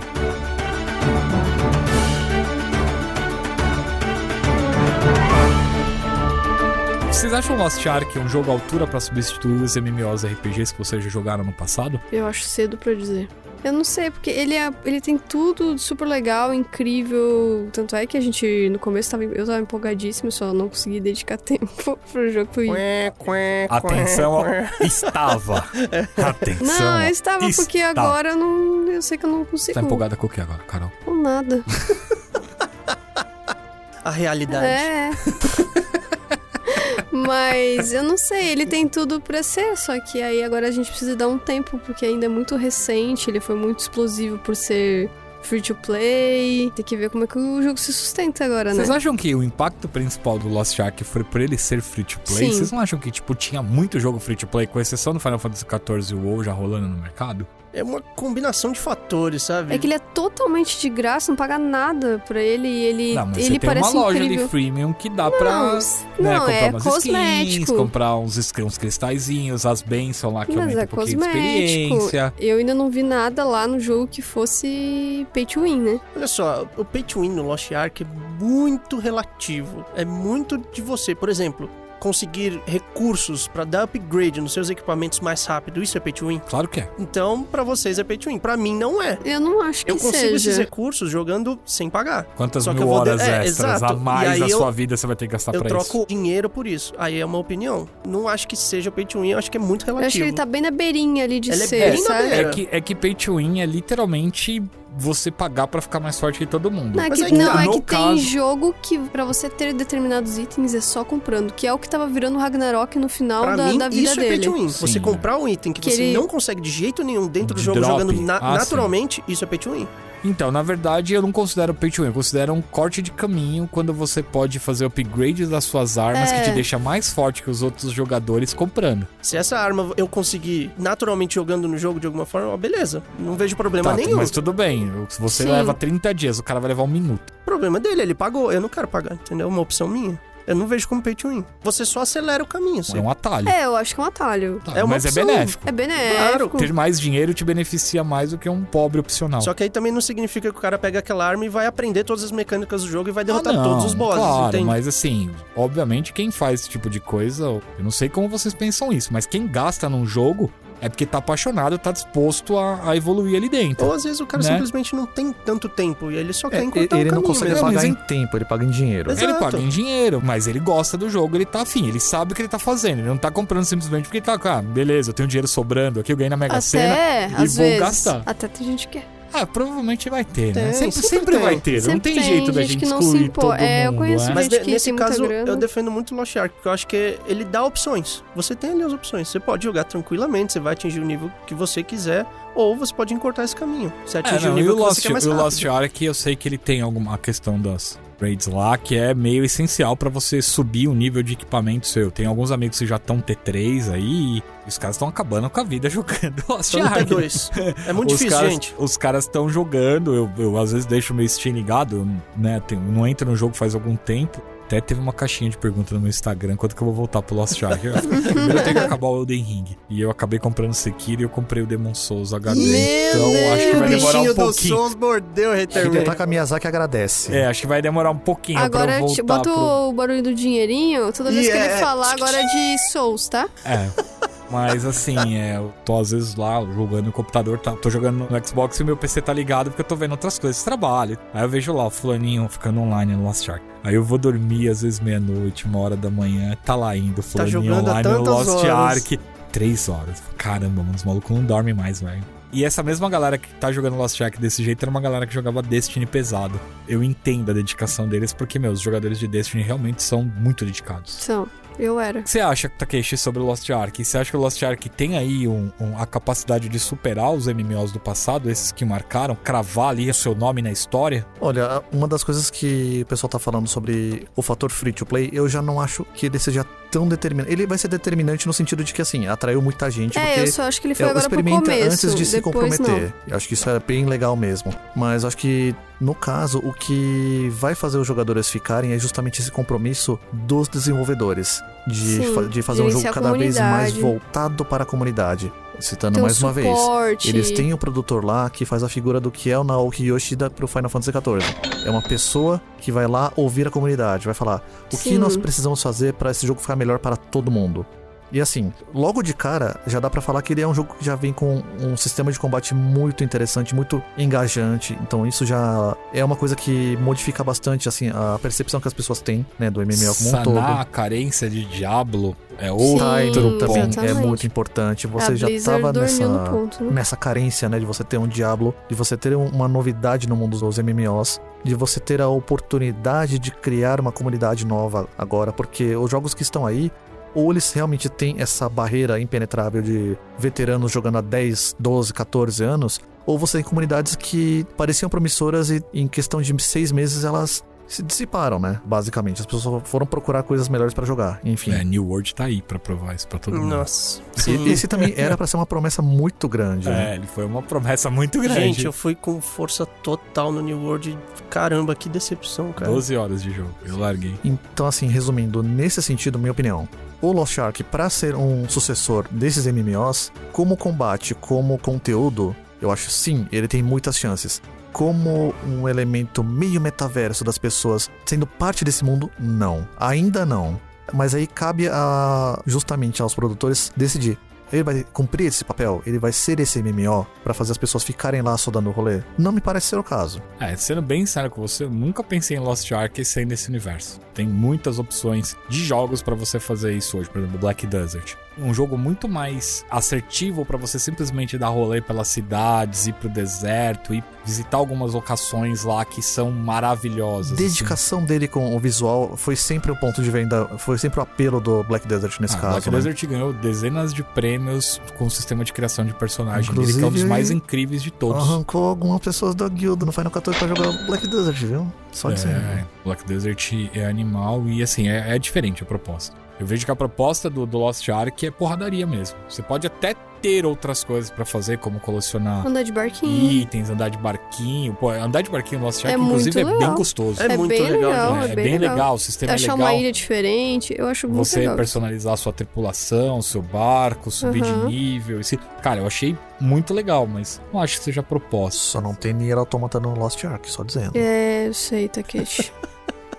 Vocês acham Lost Ark um jogo à altura pra substituir os MMOs RPGs que vocês já jogaram no passado? Eu acho cedo pra dizer. Eu não sei, porque ele, é, ele tem tudo super legal, incrível. Tanto é que a gente, no começo, tava, eu tava empolgadíssima, só não consegui dedicar <laughs> tempo pro jogo. Quê, quê, Atenção, quê. estava. <laughs> Atenção. Não, eu estava porque está. agora eu não. Eu sei que eu não consigo. Tá empolgada com o que agora, Carol? Com nada. A realidade. É. <laughs> Mas eu não sei, ele tem tudo pra ser, só que aí agora a gente precisa dar um tempo, porque ainda é muito recente, ele foi muito explosivo por ser free to play. Tem que ver como é que o jogo se sustenta agora, né? Vocês acham que o impacto principal do Lost Ark foi por ele ser free to play? Sim. Vocês não acham que, tipo, tinha muito jogo free to play, com exceção do Final Fantasy XIV e o WoW já rolando no mercado? É uma combinação de fatores, sabe? É que ele é totalmente de graça, não paga nada pra ele e ele, não, mas ele você tem parece uma loja incrível. ali freemium que dá pra Não, né, não comprar é umas cosmético. skins, comprar uns, uns cristalzinhos, as bênçãos lá que Mas aumentam é um pouquinho cosmético. de experiência. Eu ainda não vi nada lá no jogo que fosse pay to win, né? Olha só, o pay to win no Lost Ark é muito relativo. É muito de você. Por exemplo, conseguir recursos pra dar upgrade nos seus equipamentos mais rápido, isso é pay to win? Claro que é. Então, pra vocês é pay to win. Pra mim, não é. Eu não acho que Eu consigo seja. esses recursos jogando sem pagar. Quantas Só que mil eu vou de- horas é, extras exato. a mais da eu- sua vida você vai ter que gastar Eu pra troco isso? dinheiro por isso. Aí é uma opinião. Não acho que seja pay to win, eu acho que é muito Eu relativo. acho que ele tá bem na beirinha ali de Ele é ser, bem na beira. É que, é que pay to win é literalmente você pagar pra ficar mais forte que todo mundo. Não, é Mas que, não, tá. é que caso- tem jogo que pra você ter determinados itens é só comprando, que é o que tava virando Ragnarok no final Pra da, mim, da vida isso é pay dele. to win. Sim. Você comprar um item que, Que você ele- não consegue de jeito nenhum dentro do jogo drop. jogando na- Ah, sim. naturalmente, isso é pay to win. Então, na verdade, eu não considero pay to win, eu considero um corte de caminho quando você pode fazer upgrade das suas armas É. que te deixa mais forte que os outros jogadores comprando. Se essa arma eu conseguir naturalmente jogando no jogo de alguma forma, ó, beleza. Não vejo problema Tá, nenhum. mas tudo bem. Se você Sim. leva 30 dias, o cara vai levar um minuto. Problema dele, ele pagou. Eu não quero pagar, entendeu? Uma opção minha. Eu não vejo como pay to win. Você só acelera o caminho. É um atalho. É, eu acho que é um atalho. Tá, é uma mas é opção. benéfico. É benéfico. Claro. Ter mais dinheiro te beneficia mais do que um pobre opcional. Só que aí também não significa que o cara pega aquela arma e vai aprender todas as mecânicas do jogo e vai Ah, derrotar não, todos os bosses, Claro, entende? mas assim, obviamente quem faz esse tipo de coisa, eu não sei como vocês pensam isso, mas quem gasta num jogo é porque tá apaixonado, tá disposto a, a evoluir ali dentro. Ou às vezes o cara Né? simplesmente não tem tanto tempo e ele só quer É, encurtar ele o não consegue mesmo. mas pagar em- em tempo, ele paga em dinheiro. Exato. Ele paga em dinheiro, mas ele gosta do jogo, ele tá afim, ele sabe o que ele tá fazendo. Ele não tá comprando simplesmente porque ele tá, ah, beleza, eu tenho dinheiro sobrando aqui, eu ganhei na Mega Sena. E vou vezes. gastar. Até tem gente que quer. Ah, provavelmente vai ter, né? Tem, Sempre, sempre sempre tem. vai ter, não Sempre tem jeito da gente gente que não se excluir impor. todo É, eu mundo, conheço é. Mas gente que nesse tem muita caso, grana. eu defendo muito Lost Ark, porque eu acho que ele dá opções. Você tem ali as opções. Você pode jogar tranquilamente, você vai atingir o nível que você quiser, ou você pode encurtar esse caminho. Você É, atingir não, o e nível o que Lost, você quer mais o. Lost Ark, eu sei que ele tem alguma questão das raids lá, que é meio essencial pra você subir o nível de equipamento seu. Tem alguns amigos que já estão T3 aí, e os caras estão acabando com a vida <laughs> jogando Ark. T2. É muito os difícil, caras, gente. Os caras estão jogando, eu, eu às vezes deixo o meu Steam ligado, né? tem- não entro no jogo faz algum tempo. Até teve uma caixinha de pergunta no meu Instagram quando que eu vou voltar pro Lost Ark. Eu- Primeiro eu tenho que acabar o Elden Ring. E eu acabei comprando Sekiro e eu comprei o Demon Souls HD. Meu então acho que Deus. vai demorar um bichinho do pouquinho. Souls mordeu o Haterman. tá com a Miyazaki agradece. É, acho que vai demorar um pouquinho Agora, pra eu voltar bota pro... o barulho do dinheirinho toda vez <laughs> que ele Yeah. falar agora de Souls, tá? É. Mas assim, é, eu tô às vezes lá jogando no computador, tá, tô jogando no Xbox e o meu PC tá ligado porque eu tô vendo outras coisas, trabalho. Aí eu vejo lá o fulaninho ficando online no Lost Ark. Aí eu vou dormir às vezes meia-noite, uma hora da manhã, tá lá indo, o fulaninho há online no Lost horas. Ark. Três horas. Caramba, mano, os malucos não dormem mais, velho. E essa mesma galera que tá jogando Lost Ark desse jeito era uma galera que jogava Destiny pesado. Eu entendo a dedicação deles porque, meus, os jogadores de Destiny realmente são muito dedicados. São. Eu era. O que você acha, Takeshi, sobre o Lost Ark? Você acha que o Lost Ark tem aí um- um- a capacidade de superar os MMOs do passado, esses que marcaram, cravar ali o seu nome na história? Olha, uma das coisas que o pessoal tá falando sobre o fator free to play, eu já não acho que ele seja tão determinante. Ele vai ser determinante no sentido de que, assim, atraiu muita gente. É, porque eu só acho que ele foi é, agora pro experimenta começo. antes de se comprometer. não. Eu acho que isso é bem legal mesmo. Mas acho que, no caso, o que vai fazer os jogadores ficarem é justamente esse compromisso dos desenvolvedores. De, Sim, fa- de fazer um jogo cada vez mais voltado para a comunidade. Citando um mais uma vez. Eles têm o produtor lá que faz a figura do que é o Naoki Yoshida pro Final Fantasy XIV. É uma pessoa que vai lá ouvir a comunidade, vai falar o que Sim. nós precisamos fazer para esse jogo ficar melhor para todo mundo. E assim, logo de cara, já dá pra falar que ele é um jogo que já vem com um sistema de combate muito interessante, muito engajante. Então isso já é uma coisa que modifica bastante assim a percepção que as pessoas têm, né, do MMO como um todo. Sanar a carência de Diablo é Sim, outro Timing também é muito importante. Você a já Blizzard tava nessa ponto, né? nessa carência, né, de você ter um Diablo, de você ter um- uma novidade no mundo dos MMOs, de você ter a oportunidade de criar uma comunidade nova agora, porque os jogos que estão aí, ou eles realmente têm essa barreira impenetrável de veteranos jogando há 10, 12, 14 anos, ou você tem comunidades que pareciam promissoras e em questão de seis meses elas se dissiparam, né? Basicamente, as pessoas foram procurar coisas melhores pra jogar, enfim. É, New World tá aí pra provar isso pra todo mundo. Nossa. E- Sim. Esse também era pra ser uma promessa muito grande. né? É, ele foi uma promessa muito grande. Gente, eu fui com força total no New World. Caramba, que decepção, cara. 12 horas de jogo, eu larguei. Então, assim, resumindo, nesse sentido, minha opinião, o Lost Ark, pra ser um sucessor desses MMOs, como combate, como conteúdo, eu acho sim, ele tem muitas chances. Como um elemento meio metaverso das pessoas sendo parte desse mundo, não. Ainda não. Mas aí cabe a, justamente aos produtores decidir. Ele vai cumprir esse papel? Ele vai ser esse MMO pra fazer as pessoas ficarem lá só dando rolê? Não me parece ser o caso. É, sendo bem sério com você, eu nunca pensei em Lost Ark sem nesse universo. Tem muitas opções de jogos pra você fazer isso hoje, por exemplo, Black Desert. Um jogo muito mais assertivo pra você simplesmente dar rolê pelas cidades, ir pro deserto e visitar algumas locações lá que são maravilhosas. assim. Dedicação dele com o visual foi sempre o ponto de venda, foi sempre o apelo do Black Desert nesse Ah, caso. Black né? Desert ganhou dezenas de prêmios com o sistema de criação de personagem dele, Inclusive, que é um dos mais incríveis de todos. Arrancou algumas pessoas da guilda no Final 14 pra jogar Black Desert, viu? Só dizendo. É, Black Desert é animal e assim, é, é diferente a proposta. Eu vejo que a proposta do, do Lost Ark é porradaria mesmo. Você pode até ter outras coisas pra fazer, como colecionar Andar de barquinho. itens, andar de barquinho. Pô, andar de barquinho no Lost É Ark, inclusive, é muito bem legal. gostoso. É muito bem legal, legal, É, é bem, legal. o sistema é Achar legal. uma ilha diferente, eu acho muito Você legal. personalizar a sua tripulação, seu barco, subir Aham. de nível. Esse... Cara, eu achei muito legal, mas não acho que seja a proposta. Só não tem Nier Automata no Lost Ark, só dizendo. É, eu sei, Takeshi. <laughs>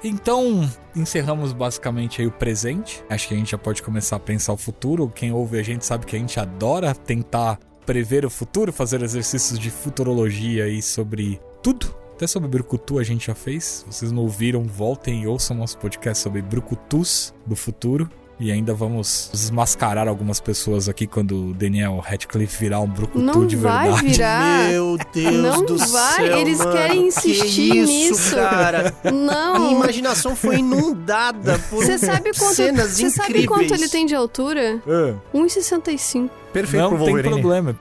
Então, encerramos basicamente aí o presente. Acho que a gente já pode começar a pensar o futuro. Quem ouve a gente sabe que a gente adora tentar prever o futuro, fazer exercícios de futurologia aí sobre tudo. Até sobre Brucutu a gente já fez. Vocês não ouviram, voltem e ouçam nosso podcast sobre Brucutus do futuro. E ainda vamos desmascarar algumas pessoas aqui quando o Daniel Radcliffe virar um Brucutu Não de vai verdade. virar. Meu Deus Não do vai, céu, eles mano. querem insistir que isso, nisso. cara. Minha Não. imaginação foi inundada por Você sabe quanto, cenas você sabe incríveis. quanto ele tem de altura? Ah. 1,65. Perfeito não pro tem problema.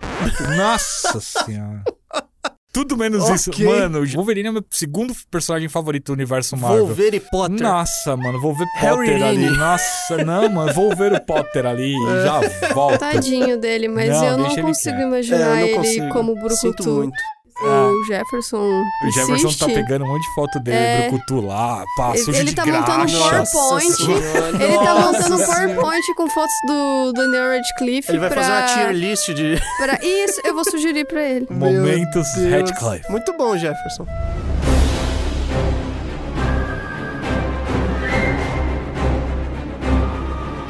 Nossa <laughs> senhora. Tudo menos Ok. isso. Mano, o Wolverine é o meu segundo personagem favorito do universo Marvel. Wolverine Potter. Nossa, mano, vou ver Harry Potter ali. Nossa, não, mano, vou ver o Potter ali e É. já volto. Tadinho dele, mas Não, eu não consigo imaginar É, eu não ele consigo. como Sinto Brucutu. Muito. O Jefferson O Jefferson insiste. tá pegando um monte de foto dele, É. Brucutu lá, pá, Ele- sujo ele de tá montando um. PowerPoint. Ele tá montando um. PowerPoint com fotos do Daniel Radcliffe Ele vai pra... fazer uma tier list de. pra... <laughs> Isso, eu vou sugerir pra ele. Momentos. Radcliffe. Muito bom, Jefferson.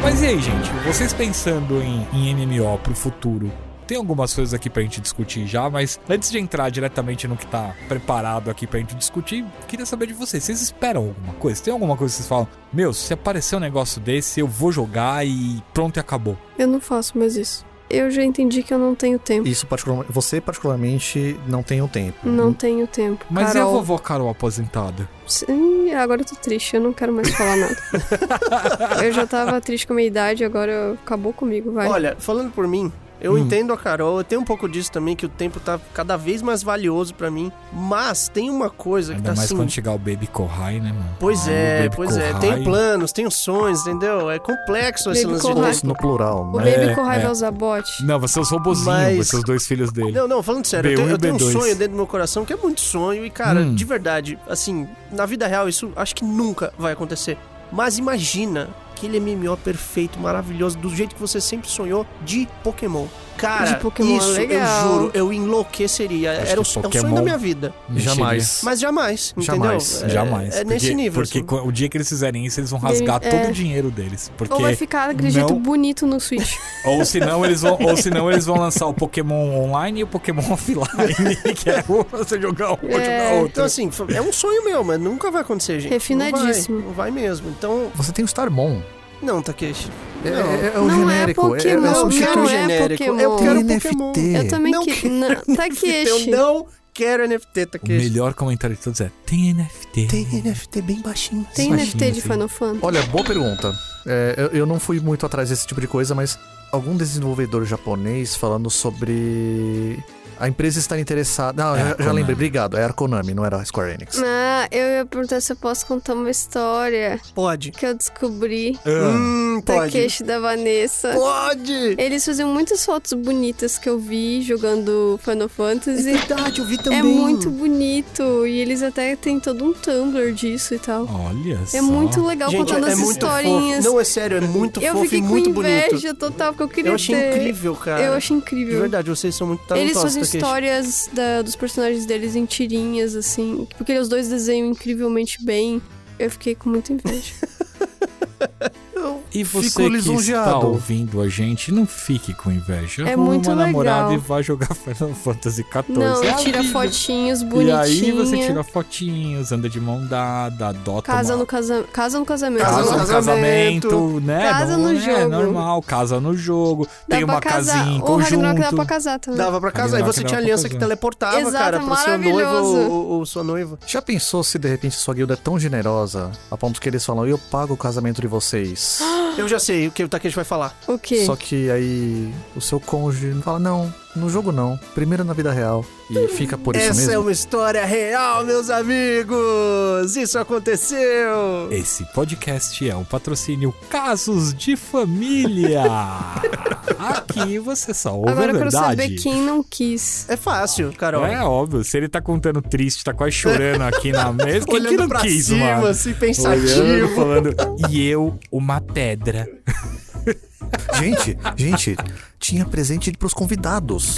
Mas e aí, gente? Vocês pensando em, em MMO pro futuro, tem algumas coisas aqui pra gente discutir já, mas antes de entrar diretamente no que tá preparado aqui pra gente discutir, queria saber de vocês. Vocês esperam alguma coisa? Tem alguma coisa que vocês falam, meu, se aparecer um negócio desse, eu vou jogar e pronto e acabou. Eu não faço mais isso. Eu já entendi que eu não tenho tempo. Isso, particularmente, você particularmente não tem o tempo. Não tenho tempo. Mas e a Carol, vovó Carol aposentada? Sim, agora eu tô triste, eu não quero mais falar nada. <laughs> eu já tava triste com a minha idade, agora acabou comigo, vai. Olha, falando por mim, eu Hum. entendo a Carol, eu tenho um pouco disso também, que o tempo tá cada vez mais valioso pra mim. Mas tem uma coisa que Ainda tá mais assim. quando chegar o Baby Kohai, né, mano? Pois Ah, o é, pois é. Kohai. Tenho planos, tenho sonhos, entendeu? É complexo esse Baby lance de Kohai. tempo. No plural, o né? Baby é, Corrai é. vai usar bot. Não, vai ser os robozinhos, Mas- vai ser os dois filhos dele. Não, não, falando sério, eu B1 tenho, eu tenho um B2. sonho dentro do meu coração que é muito sonho e, cara, Hum. de verdade, assim, na vida real isso acho que nunca vai acontecer. Mas imagina aquele MMO perfeito, maravilhoso, do jeito que você sempre sonhou de Pokémon. Cara, De Pokémon, isso legal. eu juro, eu enlouqueceria. Acho Era o, que é o sonho Pokémon- da minha vida. Jamais. Mas jamais, entendeu? Jamais, É- Jamais. É, nesse porque, nível. Porque assim. o dia que eles fizerem isso, eles vão rasgar É. todo o dinheiro deles. Porque Ou vai ficar jeito não- bonito no Switch. <laughs> Ou senão eles vão, ou senão eles vão lançar o Pokémon online e o Pokémon <laughs> offline, que é você jogar um ou É. jogar outro. Então, assim, é um sonho meu, mas nunca vai acontecer, gente. Refinadíssimo. Não vai, não vai mesmo. Então, Você tem o Starmon. Não, Takeshi. É, Não. é- é o Não é genérico. Pokémon, é, é não quero é genérico. Pokémon. Eu quero NFT. Pokémon. Eu também Não que... Não, <laughs> Eu Takeshi. não quero NFT, O Takeshi. melhor comentário de todos é: tem NFT. Tem NFT bem baixinho. Tem Baixinho, NFT de assim. Final Fantasy? Olha, boa pergunta. É, eu, eu não fui muito atrás desse tipo de coisa, mas algum desenvolvedor japonês falando sobre a empresa estar interessada. Não, É, já- lembrei, obrigado. É a Konami, não era a Square Enix. Ah, eu ia perguntar se eu posso contar uma história Pode. que eu descobri. Ah, Hum, pode. Takeshi da Vanessa. Pode! Eles faziam muitas fotos bonitas que eu vi jogando Final É Fantasy. verdade, eu vi também. É muito bonito. E eles até têm todo um Tumblr disso e tal. olha só. É muito legal Gente, contando é as muito historinhas. Fofo. Não, é sério, é muito eu fofo fiquei e com muito inveja bonito. total, porque eu queria Eu achei ter. incrível, cara. Eu achei De incrível. verdade, vocês são muito Eles talentosos, Takeshi. Histórias da- dos personagens deles em tirinhas, assim. Porque os dois desenham incrivelmente bem. Eu fiquei com muita inveja. <laughs> Eu, E você Fico que está ouvindo a gente, não fique com inveja. É Arruma muito uma namorada legal. e vai jogar <laughs> Final Fantasy XIV. Não, É tira vida. fotinhos E bonitinhas. aí você tira fotinhos, anda de mão dada, adota Casa uma... no, casa... casa no casamento. Casa Casa no no casamento. casamento, né? Casa não no é jogo. normal, casa no jogo. Dá tem uma casar. casinha em O Ragnarok dá conjunto. pra casar também. Dava pra casar. E Ragnarok você dava tinha aliança que teleportava, Exato, cara, pro seu noivo ou, ou sua noiva. Já pensou se de repente sua guilda é tão generosa a ponto que eles falam, eu pago o casamento de vocês? Eu já sei o que o Takeshi vai falar. O quê? Só que aí o seu cônjuge fala, não, no jogo não. Primeiro na vida real. E fica por isso Essa é mesmo. uma história real, meus amigos! Isso aconteceu! Esse podcast é o patrocínio Casos de Família. <laughs> Aqui você só ouve Agora a eu quero verdade. saber quem não quis. É fácil, Carol. É óbvio, se ele tá contando triste, tá quase chorando aqui na mesa, quem que Olhando não pra quis, cima, mano? assim, Olhando, pensativo. falando, e eu, uma pedra. Gente, gente, tinha presente pros convidados.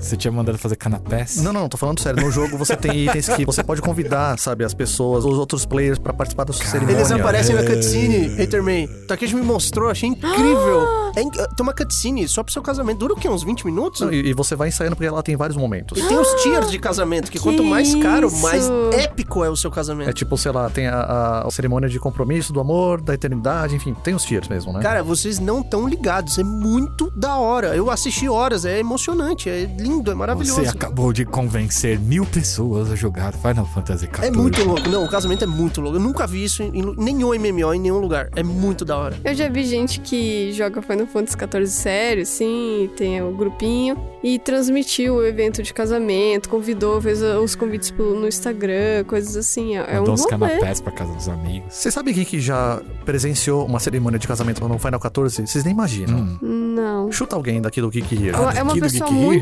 Você tinha mandado fazer canapés? Não, não, tô falando sério. No jogo você tem itens que você pode convidar, sabe, as pessoas, os outros players pra participar da sua cerimônia. Eles aparecem na É. cutscene, Haterman. Takeshi me mostrou, achei incrível. <gasps> É inc- tem uma cutscene só pro seu casamento. Dura o quê? Uns 20 minutos? Não, E, e você vai ensaiando porque ela tem vários momentos. E tem os <gasps> tiers de casamento, que, Que quanto mais caro, isso? mais épico é o seu É casamento. tipo, sei lá, tem a, a- a cerimônia de compromisso, do amor, da eternidade, enfim, tem os tiers mesmo, né? Cara, vocês não estão ligados. É muito da hora. Eu assisti horas, é emocionante, é lindo, é maravilhoso. Você acabou de convencer mil pessoas a jogar Final Fantasy XIV. É muito louco. Não, o casamento é muito louco. Eu nunca vi isso em nenhum MMO, em nenhum lugar. É muito da hora. Eu já vi gente que joga Final Fantasy XIV sério, assim, tem o grupinho, e transmitiu o evento de casamento, convidou, fez os convites no Instagram, coisas assim. É, é um Mandou uns rolê. canapés pra casa dos amigos. Você sabe quem que já presenciou uma cerimônia de casamento no Final 14? Vocês nem imaginam. Hum. Não. Chuta alguém daqui do Geek Here. É uma- é pessoa Geek Here?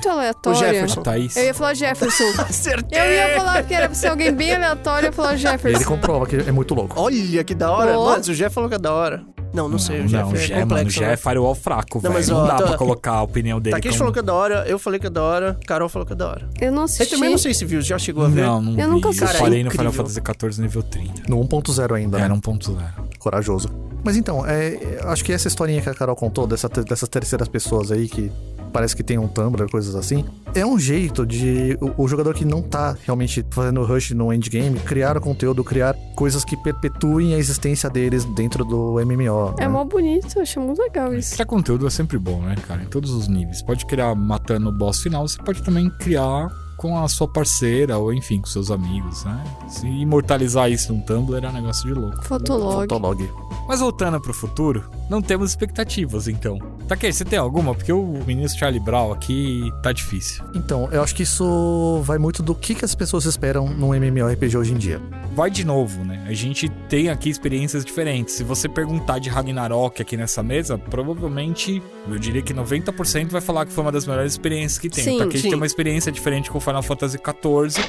Muito O aleatória. Jefferson. A Thaís. Eu ia falar Jefferson. <laughs> Acertei! Eu ia falar que era pra ser alguém bem aleatório, eu ia falar E ele Jefferson. comprova que é muito louco. Olha que da hora. Ó. Mas o Jeff falou que é da hora. Não, não, sei. O Jeff não, é Jé, mano, o complexo. Jé né? é firewall fraco, Não, velho. mas, Não ó, dá tá- pra colocar a opinião dele Takeshi como... falou que é da hora, eu falei que é da hora, Carol falou que é da hora. Eu não Eu assisti. também não sei se viu, já chegou a ver. Não, não Eu vi. nunca Eu assisti. parei no Final. Fantasy XIV nível 30. No 1.0 ainda, Era né? 1.0. Corajoso. Mas então, é, é, acho que essa historinha que a Carol contou, dessa, dessas terceiras pessoas aí que parece que tem um Tumblr, coisas assim, é um jeito de o, o jogador que não tá realmente fazendo rush no endgame criar conteúdo, criar coisas que perpetuem a existência deles dentro do MMO. É né? mó bonito, eu achei muito legal isso. Criar conteúdo é sempre bom, né, cara? Em todos os níveis. Pode criar matando o boss final, você pode também criar com a sua parceira, ou enfim, com seus amigos, né? Se imortalizar isso num Tumblr é um negócio de louco. Fotolog. Fotolog. Mas voltando pro futuro, não temos expectativas, então. Taquei, você tem alguma? Porque o menino Charlie Brown aqui tá difícil. Então, eu acho que isso vai muito do que, que as pessoas esperam num MMORPG hoje em dia. Vai de novo, né? A gente tem aqui experiências diferentes. Se você perguntar de Ragnarok aqui nessa mesa, provavelmente, eu diria que 90% vai falar que foi uma das melhores experiências que tem. Sim, Takeshi sim. tem uma experiência diferente com Final Fantasy XIV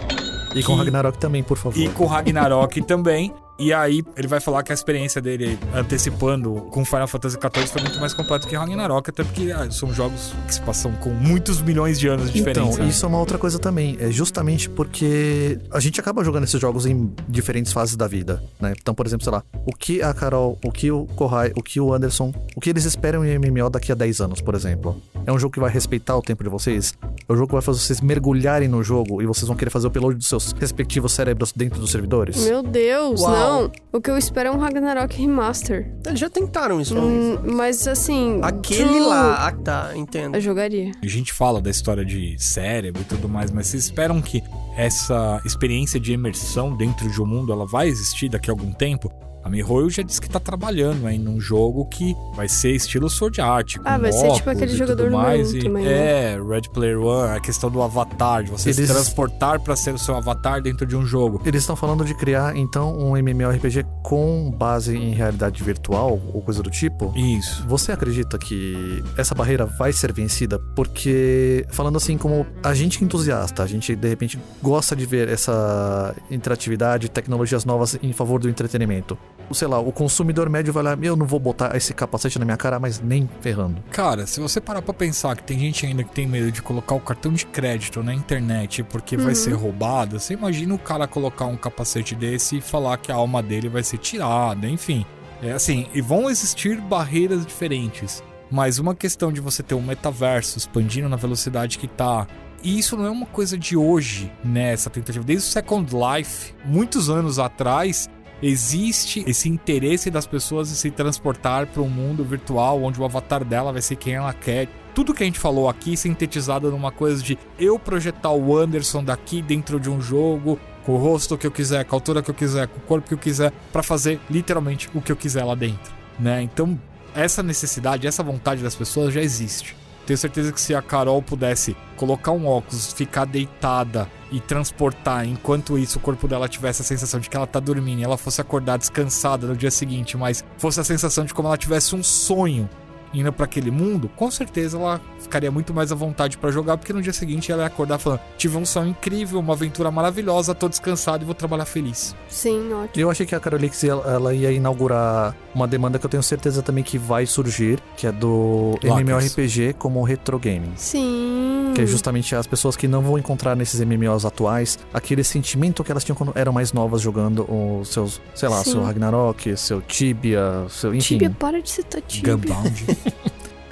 E com Que- Ragnarok também, por favor. e com Ragnarok também. E aí ele vai falar que a experiência dele antecipando com Final Fantasy XIV foi muito mais completa que Ragnarok, até porque ah, são jogos que se passam com muitos milhões de anos de diferença. Então, isso é uma outra coisa também. É justamente porque a gente acaba jogando esses jogos em diferentes fases da vida, né? Então, por exemplo, sei lá, o que a Carol, o que o Kohai, o que o Anderson, o que eles esperam em MMO daqui a 10 anos, por exemplo. É um jogo que vai respeitar o tempo de vocês? É um jogo que vai fazer vocês mergulharem no jogo e vocês vão querer fazer o upload dos seus respectivos cérebros dentro dos servidores? Meu Deus, Uau. não. O que eu espero é um Ragnarok Remaster. Eles já tentaram isso. Hum, mas assim. Aquele lá, ah, tá, entendo. Eu jogaria. A gente fala da história de cérebro e tudo mais, mas vocês esperam que essa experiência de imersão dentro de um mundo ela vai existir daqui a algum tempo? A MiHoYo já disse que tá trabalhando aí num jogo que vai ser estilo Sword Art, com Ah, vai ser tipo aquele jogador mais. um e- também, né? É, Red Player One, a questão do avatar, de você se Eles- transportar pra ser o seu avatar dentro de um jogo. Eles estão falando de criar, então, um MMORPG com base em realidade virtual ou coisa do tipo? Isso. Você acredita que essa barreira vai ser vencida? Porque, falando assim, como a gente que é entusiasta, a gente de repente gosta de ver essa interatividade, tecnologias novas em favor do entretenimento. Sei lá, o consumidor médio vai lá, eu não vou botar esse capacete na minha cara, mas nem ferrando. Cara, se você parar pra pensar que tem gente ainda que tem medo de colocar o cartão de crédito na internet porque vai ser roubado, você imagina o cara colocar um capacete desse e falar que a alma dele vai ser tirada, enfim. É assim, e vão existir barreiras diferentes. Mas uma questão de você ter um metaverso expandindo na velocidade que tá. E isso não é uma coisa de hoje, né? Essa tentativa. Desde o Second Life, muitos anos atrás, existe esse interesse das pessoas em se transportar para um mundo virtual onde o avatar dela vai ser quem ela quer. Tudo que a gente falou aqui sintetizado numa coisa de eu projetar o Anderson daqui dentro de um jogo, com o rosto que eu quiser, com a altura que eu quiser, com o corpo que eu quiser, para fazer literalmente o que eu quiser lá dentro, né? Então, essa necessidade, essa vontade das pessoas já existe. Tenho certeza que se a Carol pudesse colocar um óculos, ficar deitada e transportar, enquanto isso o corpo dela tivesse a sensação de que ela tá dormindo e ela fosse acordar descansada no dia seguinte, mas fosse a sensação de como ela tivesse um sonho indo para aquele mundo, com certeza ela ficaria muito mais à vontade para jogar, porque no dia seguinte ela ia acordar falando: tive um sonho incrível, uma aventura maravilhosa, tô descansado e vou trabalhar feliz. Sim, ótimo. Eu achei que a Carolix ela ia inaugurar uma demanda que eu tenho certeza também que vai surgir, que é do Lockers. MMORPG como retro gaming. Sim. Que é justamente as pessoas que não vão encontrar nesses MMOs atuais aquele sentimento que elas tinham quando eram mais novas jogando os seus, sei lá, Sim. seu Ragnarok, seu Tibia, seu enfim. Tibia, para de citar Tibia. Gunbound. <laughs>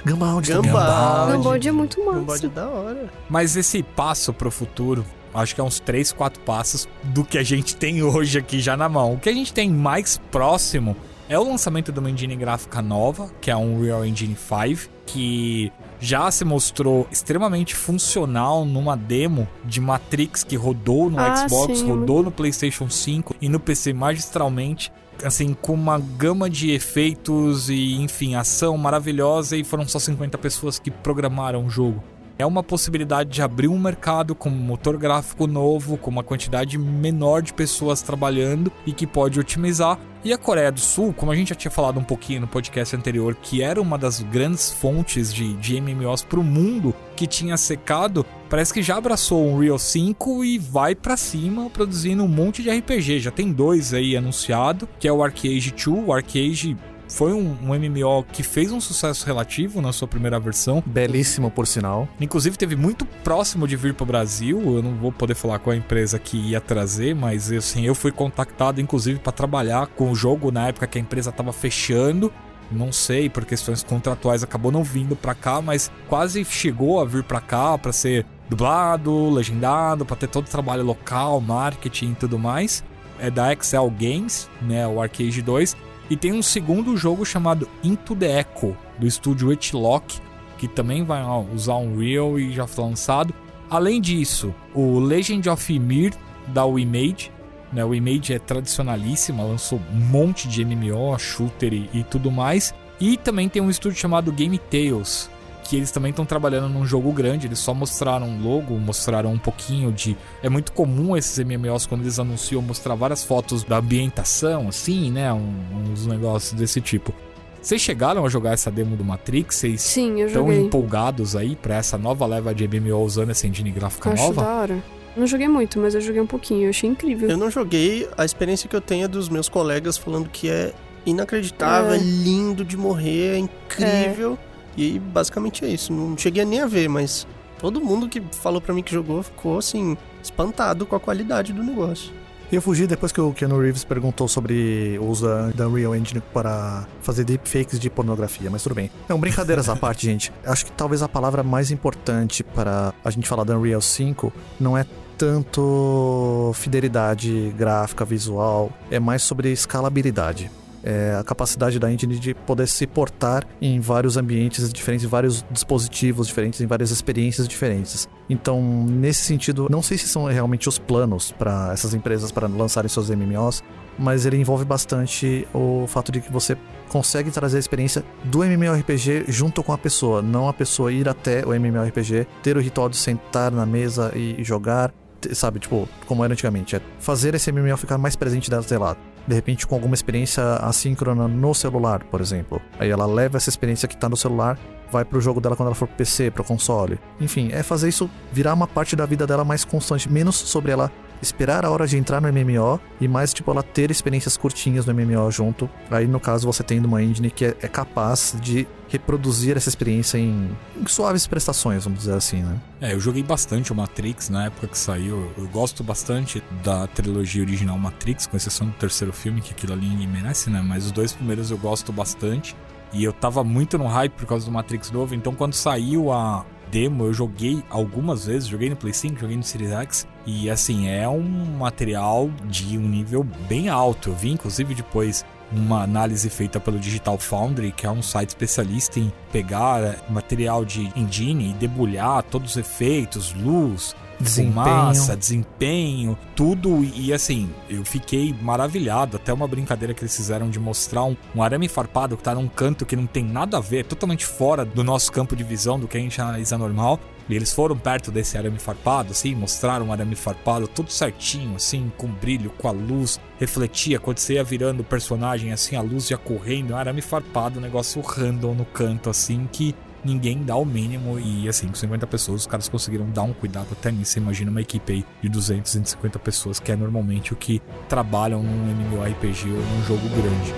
Gunbound. Gunbound. também. Gunbound é muito massa. Gunbound é da hora. Mas esse passo pro futuro, acho que é uns 3, 4 passos do que a gente tem hoje aqui já na mão. O que a gente tem mais próximo é o lançamento de uma engine gráfica nova, que é a Unreal Engine 5, que já se mostrou extremamente funcional numa demo de Matrix que rodou no Ah, Xbox, sim. rodou no PlayStation 5 e no PC magistralmente. Assim, com uma gama de efeitos e, enfim, ação maravilhosa, e foram só 50 pessoas que programaram o jogo. É uma possibilidade de abrir um mercado com um motor gráfico novo, com uma quantidade menor de pessoas trabalhando e que pode otimizar. E a Coreia do Sul, como a gente já tinha falado um pouquinho no podcast anterior, que era uma das grandes fontes de, de MMOs para o mundo que tinha secado, parece que já abraçou o Unreal 5 e vai para cima produzindo um monte de RPG. Já tem dois aí anunciado, que é o Arcade 2. O Arcade foi um, um MMO que fez um sucesso relativo na sua primeira versão. Belíssimo, por sinal. Inclusive, teve muito próximo de vir para o Brasil. Eu não vou poder falar qual a empresa que ia trazer, mas assim, eu fui contactado, inclusive, para trabalhar com o jogo na época que a empresa estava fechando. Não sei, por questões contratuais acabou não vindo para cá, mas quase chegou a vir para cá para ser dublado, legendado, para ter todo o trabalho local, marketing e tudo mais. É da Excel Games, né, o Arcade 2, e tem um segundo jogo chamado Into the Echo, do estúdio Etlock, que também vai usar Unreal e já foi lançado. Além disso, o Legend of Ymir da Wimage, né? O Image é tradicionalíssima, lançou um monte de MMO, shooter e, e tudo mais. E também tem um estúdio chamado Game Tales, que eles também estão trabalhando num jogo grande. Eles só mostraram um logo, mostraram um pouquinho de. É muito comum esses MMOs quando eles anunciam mostrar várias fotos da ambientação, assim, né? Um- uns negócios desse tipo. Vocês chegaram a jogar essa demo do Matrix? Vocês Sim, eu estão joguei. empolgados aí pra essa nova leva de MMO usando essa engine gráfica Eu acho nova? da hora. Não joguei muito, mas eu joguei um pouquinho. Eu achei incrível. Eu não joguei, a experiência que eu tenho é dos meus colegas falando que é inacreditável, É. é, lindo de morrer, é incrível. E basicamente é isso. Não cheguei nem a ver, mas todo mundo que falou pra mim que jogou ficou assim, espantado com a qualidade do negócio. Eu fugi depois que o Keanu Reeves perguntou sobre o uso da Unreal Engine para fazer deepfakes de pornografia, mas tudo bem. Não, brincadeiras à <laughs> parte, gente. Acho que talvez a palavra mais importante para a gente falar da Unreal 5 não é tanto fidelidade gráfica, visual, é mais sobre escalabilidade. É a capacidade da engine de poder se portar em vários ambientes diferentes, em vários dispositivos diferentes, em várias experiências diferentes. Então, nesse sentido, não sei se são realmente os planos para essas empresas para lançarem seus MMOs, mas ele envolve bastante o fato de que você consegue trazer a experiência do MMORPG junto com a pessoa, não a pessoa ir até o MMORPG, ter o ritual de sentar na mesa e jogar, sabe, tipo, como era antigamente, é fazer esse MMO ficar mais presente dela, sei lá, de repente com alguma experiência assíncrona no celular, por exemplo. Aí ela leva essa experiência que tá no celular, vai pro jogo dela quando ela for pro PC, pro console. Enfim, é fazer isso virar uma parte da vida dela mais constante, menos sobre ela esperar a hora de entrar no MMO e mais, tipo, ela ter experiências curtinhas no MMO junto. Aí, no caso, você tendo uma engine que é, é capaz de reproduzir essa experiência em, em, suaves prestações, vamos dizer assim, né? É, eu joguei bastante o Matrix na época que saiu. Eu gosto bastante da trilogia original Matrix, com exceção do terceiro filme, que aquilo ali merece, né? Mas os dois primeiros eu gosto bastante. E eu tava muito no hype por causa do Matrix novo, então quando saiu a demo, eu joguei algumas vezes, joguei no Play 5, joguei no Series X, e assim, é um material de um nível bem alto. Eu vi inclusive depois uma análise feita pelo Digital Foundry, que é um site especialista em pegar material de engine e debulhar todos os efeitos, luz, desempenho. fumaça, desempenho, tudo. E assim, eu fiquei maravilhado. Até uma brincadeira que eles fizeram de mostrar um, um arame farpado que tá num canto que não tem nada a ver, totalmente fora do nosso campo de visão, do que a gente analisa normal. E eles foram perto desse arame farpado, assim, mostraram o arame farpado tudo certinho, assim, com brilho, com a luz, refletia quando você ia virando o personagem, assim, a luz ia correndo, um arame farpado, um negócio random no canto, assim, que ninguém dá o mínimo e assim, com 50 pessoas os caras conseguiram dar um cuidado até nisso. Você imagina uma equipe aí de 200, 150 pessoas, que é normalmente o que trabalham num MMORPG ou num jogo grande.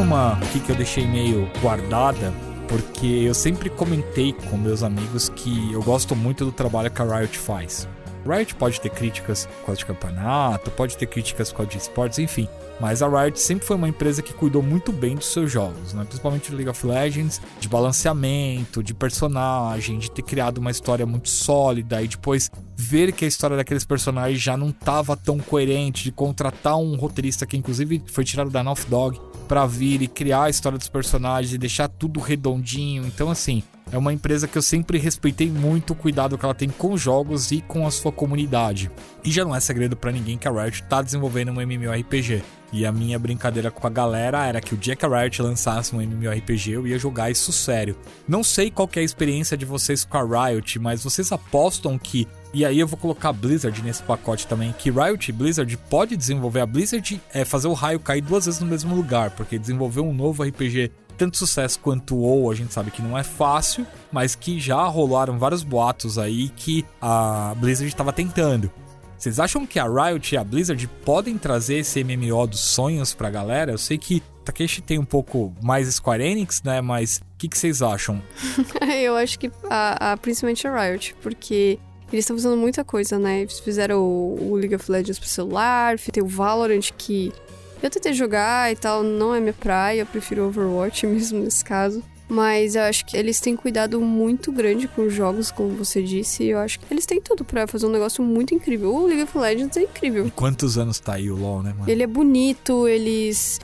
Uma aqui que eu deixei meio guardada, porque eu sempre comentei com meus amigos que eu gosto muito do trabalho que a Riot faz. Riot pode ter críticas com a de campeonato, pode ter críticas com a de esportes, enfim. Mas a Riot sempre foi uma empresa que cuidou muito bem dos seus jogos, né? principalmente de League of Legends, de balanceamento, de personagem, de ter criado uma história muito sólida e depois ver que a história daqueles personagens já não estava tão coerente, de contratar um roteirista que inclusive foi tirado da Naughty Dog para vir e criar a história dos personagens e deixar tudo redondinho. Então, assim, é uma empresa que eu sempre respeitei muito o cuidado que ela tem com os jogos e com a sua comunidade. E já não é segredo para ninguém que a Riot tá desenvolvendo um MMORPG. E a minha brincadeira com a galera era que o dia que a Riot lançasse um MMORPG, eu ia jogar isso sério. Não sei qual é a experiência de vocês com a Riot, mas vocês apostam que e aí eu vou colocar a Blizzard nesse pacote também, que Riot e Blizzard pode desenvolver. A Blizzard é fazer o raio cair duas vezes no mesmo lugar, porque desenvolver um novo RPG tanto sucesso quanto o a gente sabe que não é fácil, mas que já rolaram vários boatos aí que a Blizzard estava tentando. Vocês acham que a Riot e a Blizzard podem trazer esse MMO dos sonhos pra galera? Eu sei que Takeshi tem um pouco mais Square Enix, né? Mas o que, que, vocês acham? <laughs> eu acho que a, a, principalmente a Riot, porque eles estão fazendo muita coisa, né? Eles fizeram o, o League of Legends pro celular, tem o Valorant que eu tentei jogar e tal, não é minha praia, eu prefiro Overwatch <laughs> mesmo nesse caso. Mas eu acho que eles têm cuidado muito grande com os jogos, como você disse. E eu acho que eles têm tudo para fazer um negócio muito incrível. O League of Legends é incrível. E quantos anos tá aí o LoL, né, mano? Ele é bonito, eles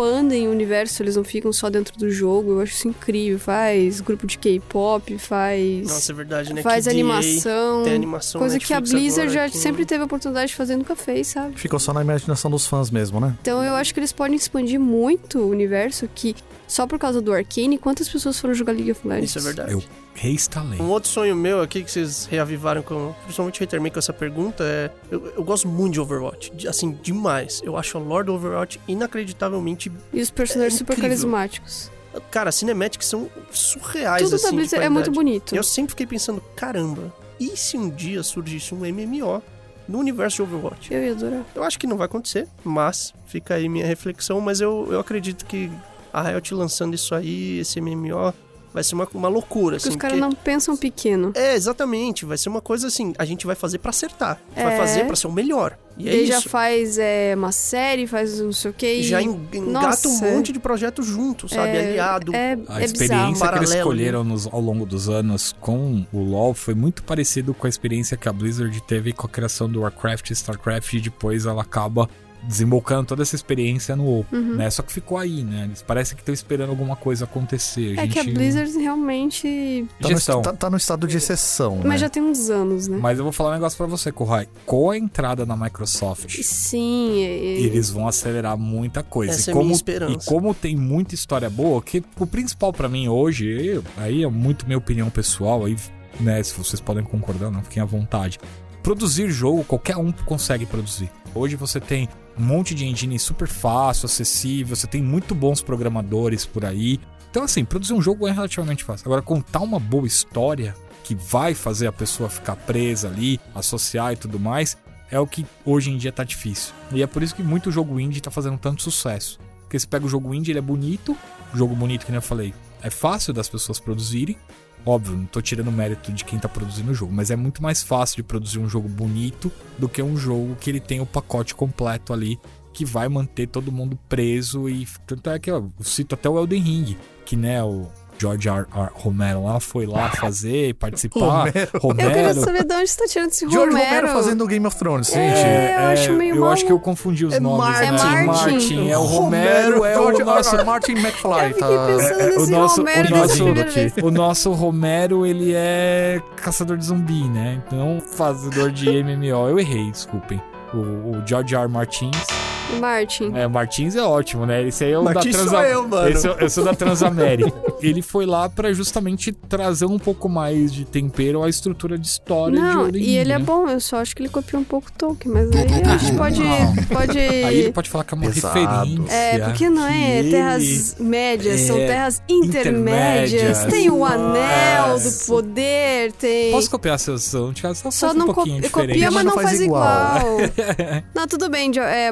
expandem o universo, eles não ficam só dentro do jogo. Eu acho isso incrível. Faz grupo de K-pop, faz. Nossa, é verdade, né? Faz que animação. Tem animação. Coisa Netflix que a Blizzard agora, já que... sempre teve a oportunidade de fazer e nunca fez, sabe? Ficou só na imaginação dos fãs mesmo, né? Então eu acho que eles podem expandir muito o universo que só por causa do Arcane, quantas pessoas foram jogar League of Legends? Isso é verdade. Eu reinstalei. Um outro sonho meu aqui que vocês reavivaram, com, principalmente reitermei com essa pergunta, é. Eu, eu gosto muito de Overwatch. De, assim, demais. Eu acho a lore do Overwatch inacreditavelmente. E os personagens é super carismáticos. Cara, cinemáticos são surreais, Tudo assim. da Blizzard é muito bonito. E eu sempre fiquei pensando, caramba, e se um dia surgisse um MMO no universo de Overwatch? Eu ia adorar. Eu acho que não vai acontecer, mas fica aí minha reflexão, mas eu, eu acredito que a Riot lançando isso aí, esse MMO, vai ser uma, uma loucura, Porque assim. os caras porque- não pensam pequeno. É, exatamente. Vai ser uma coisa assim, a gente vai fazer pra acertar. Gente Vai É. fazer pra ser o melhor. E é Ele já faz é, uma série, faz não sei o que. Já en- engata um Nossa. monte de projeto junto, sabe? É, Aliado. É, A é bizarro. experiência que eles Paralelo, escolheram nos- ao longo dos anos com o LoL foi muito parecido com a experiência que a Blizzard teve com a criação do Warcraft e StarCraft e depois ela acaba desembocando toda essa experiência no WoW, Uhum. né? Só que ficou aí, né? Eles parecem que estão esperando alguma coisa acontecer. É que a Blizzard realmente. Tá no, Gestão. tá- tá no estado de exceção, né? Mas já tem uns anos, né? Mas eu vou falar um negócio pra você, Kohai. Com a entrada da Microsoft, Sim. e- eles vão acelerar muita coisa. Essa e é a minha como, esperança. E como tem muita história boa, que o principal pra mim hoje, eu- aí é muito minha opinião pessoal, aí, né, se vocês podem concordar, não fiquem à vontade. produzir jogo, qualquer um consegue produzir. Hoje você tem um monte de engine super fácil, acessível, você tem muito bons programadores por aí. Então, assim, produzir um jogo é relativamente fácil. Agora, contar uma boa história que vai fazer a pessoa ficar presa ali, associar e tudo mais, é o que hoje em dia tá difícil. E é por isso que muito jogo indie tá fazendo tanto sucesso. Porque você pega o jogo indie, ele é bonito, jogo bonito, que nem eu falei, é fácil das pessoas produzirem. Óbvio, não tô tirando mérito de quem tá produzindo o jogo, mas é muito mais fácil de produzir um jogo bonito do que um jogo que ele tem o pacote completo ali que vai manter todo mundo preso e tanto é que eu cito até o Elden Ring, que né, o George R. R. Romero lá foi lá fazer, participar. Romero. Romero. Eu queria saber de onde você tá tirando esse George Romero. Romero fazendo Game of Thrones, gente. É, eu acho meio eu mal- acho que eu confundi os É nomes, Martin. né? É Martin. é o Romero, é George o nosso R. Martin McFly, tá? pensando é, o nosso- Romero o nosso-. O nosso Romero, ele é caçador de zumbi, né? Então, fazedor de MMO. Eu errei, desculpem. O, o George R. Martins. Martin. É, o Martins é ótimo, né? Esse aí é o Martins da sou Transa... eu, mano. Esse, é- esse é o da Transamérica. <laughs> ele foi lá pra justamente trazer um pouco mais de tempero à estrutura de história de Não, e ele é né? bom, eu só acho que ele copiou um pouco Tolkien, mas aí a gente pode. <laughs> pode... Aí ele pode falar que é uma Pesado. referência. É, porque não é terras médias, são é terras intermédias. intermédias. Tem o anel Nossa. do poder, tem. Posso copiar seus? Só, Só faz não um co- pouquinho diferente. copia, mas não faz igual. É. <laughs> não, tudo bem, é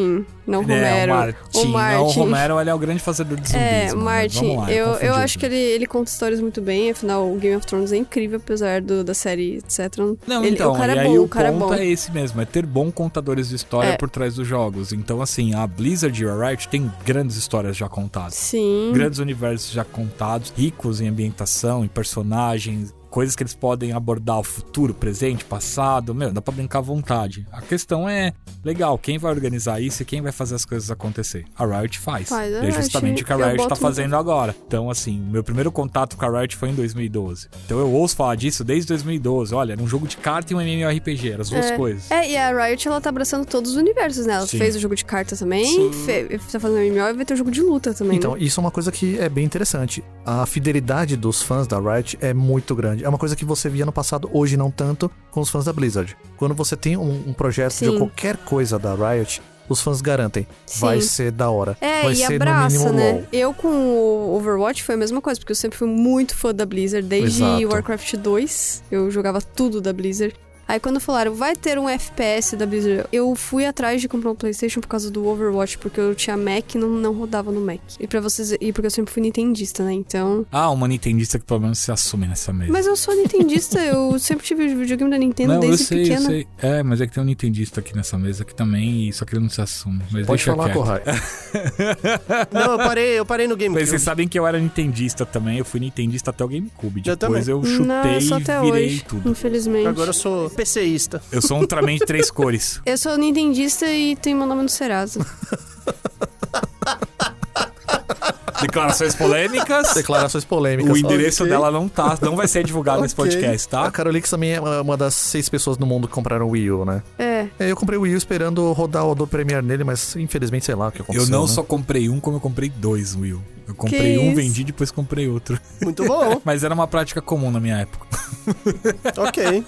Martin, não É, Romero. o Martin. O Martin. Não, o Romero ele é o grande fazedor de zumbis. É, mano. Martin, lá, eu, confundi eu acho que ele, ele conta histórias muito bem, afinal o Game of Thrones é incrível, apesar do, da série, etc. Não, Ele- então, o cara é bom, o o cara é ponto bom. é esse mesmo, é ter bom contadores de história É. por trás dos jogos. Então, assim, a Blizzard e a Riot tem grandes histórias já contadas. Sim. Grandes universos já contados, ricos em ambientação, em personagens, coisas que eles podem abordar o futuro, presente, passado. Meu, dá pra brincar à vontade. A questão é, legal, quem vai organizar isso e quem vai fazer as coisas acontecer? A Riot faz. Faz, é justamente o que a Riot tá fazendo agora. Então, assim, meu primeiro contato com a Riot foi em 2012. Então eu ouço falar disso desde 2012. Olha, era um jogo de carta e um MMORPG, eram as duas É. coisas. É, e a Riot, ela tá abraçando todos os universos, né? Ela Sim. fez o jogo de carta também, fe- tá fazendo MMO e vai ter o jogo de luta também, Então, né? isso é uma coisa que é bem interessante. A fidelidade dos fãs da Riot é muito grande. É uma coisa que você via no passado, hoje não tanto, com os fãs da Blizzard. Quando você tem um, um projeto Sim. de qualquer coisa da Riot, os fãs garantem. Vai Sim. ser da hora. É, vai e ser abraça, no mínimo né? LOL. Eu com o Overwatch foi a mesma coisa, porque eu sempre fui muito fã da Blizzard, desde Exato. Warcraft 2, eu jogava tudo da Blizzard. Aí quando falaram, vai ter um FPS da Blizzard, eu fui atrás de comprar um Playstation por causa do Overwatch, porque eu tinha Mac e não, não rodava no Mac. E para vocês, e porque eu sempre fui nintendista, né? Então... Ah, uma Nintendista que pelo menos se assume nessa mesa. Mas eu sou nintendista, eu sempre tive videogame da Nintendo não, desde eu sei, pequena. eu sei. É, mas é que tem um Nintendista aqui nessa mesa aqui também, só que ele não se assume. Mas Pode deixa falar. Corrai. <laughs> Não, eu parei, eu parei no Mas GameCube. vocês sabem que eu era Nintendista também, eu fui Nintendista até o GameCube. Eu Depois eu chutei Não, eu sou e até virei hoje, tudo. infelizmente. Agora eu sou PCista. Eu sou um Ultraman de três cores. Eu sou nintendista e tenho meu nome no Serasa. <laughs> Declarações polêmicas. Declarações polêmicas. O endereço Ok. dela não tá, não vai ser divulgado nesse Ok. podcast, A tá? Carolix também é uma das seis pessoas no mundo que compraram o Wii U, né? É. É, Eu comprei o Wii U esperando rodar o Adobe Premiere nele, mas infelizmente sei lá o que aconteceu. Eu não né? só comprei um, como eu comprei dois, Will. Eu comprei Que um, isso? vendi, depois comprei outro. Muito bom. <laughs> Mas era uma prática comum na minha época. ok.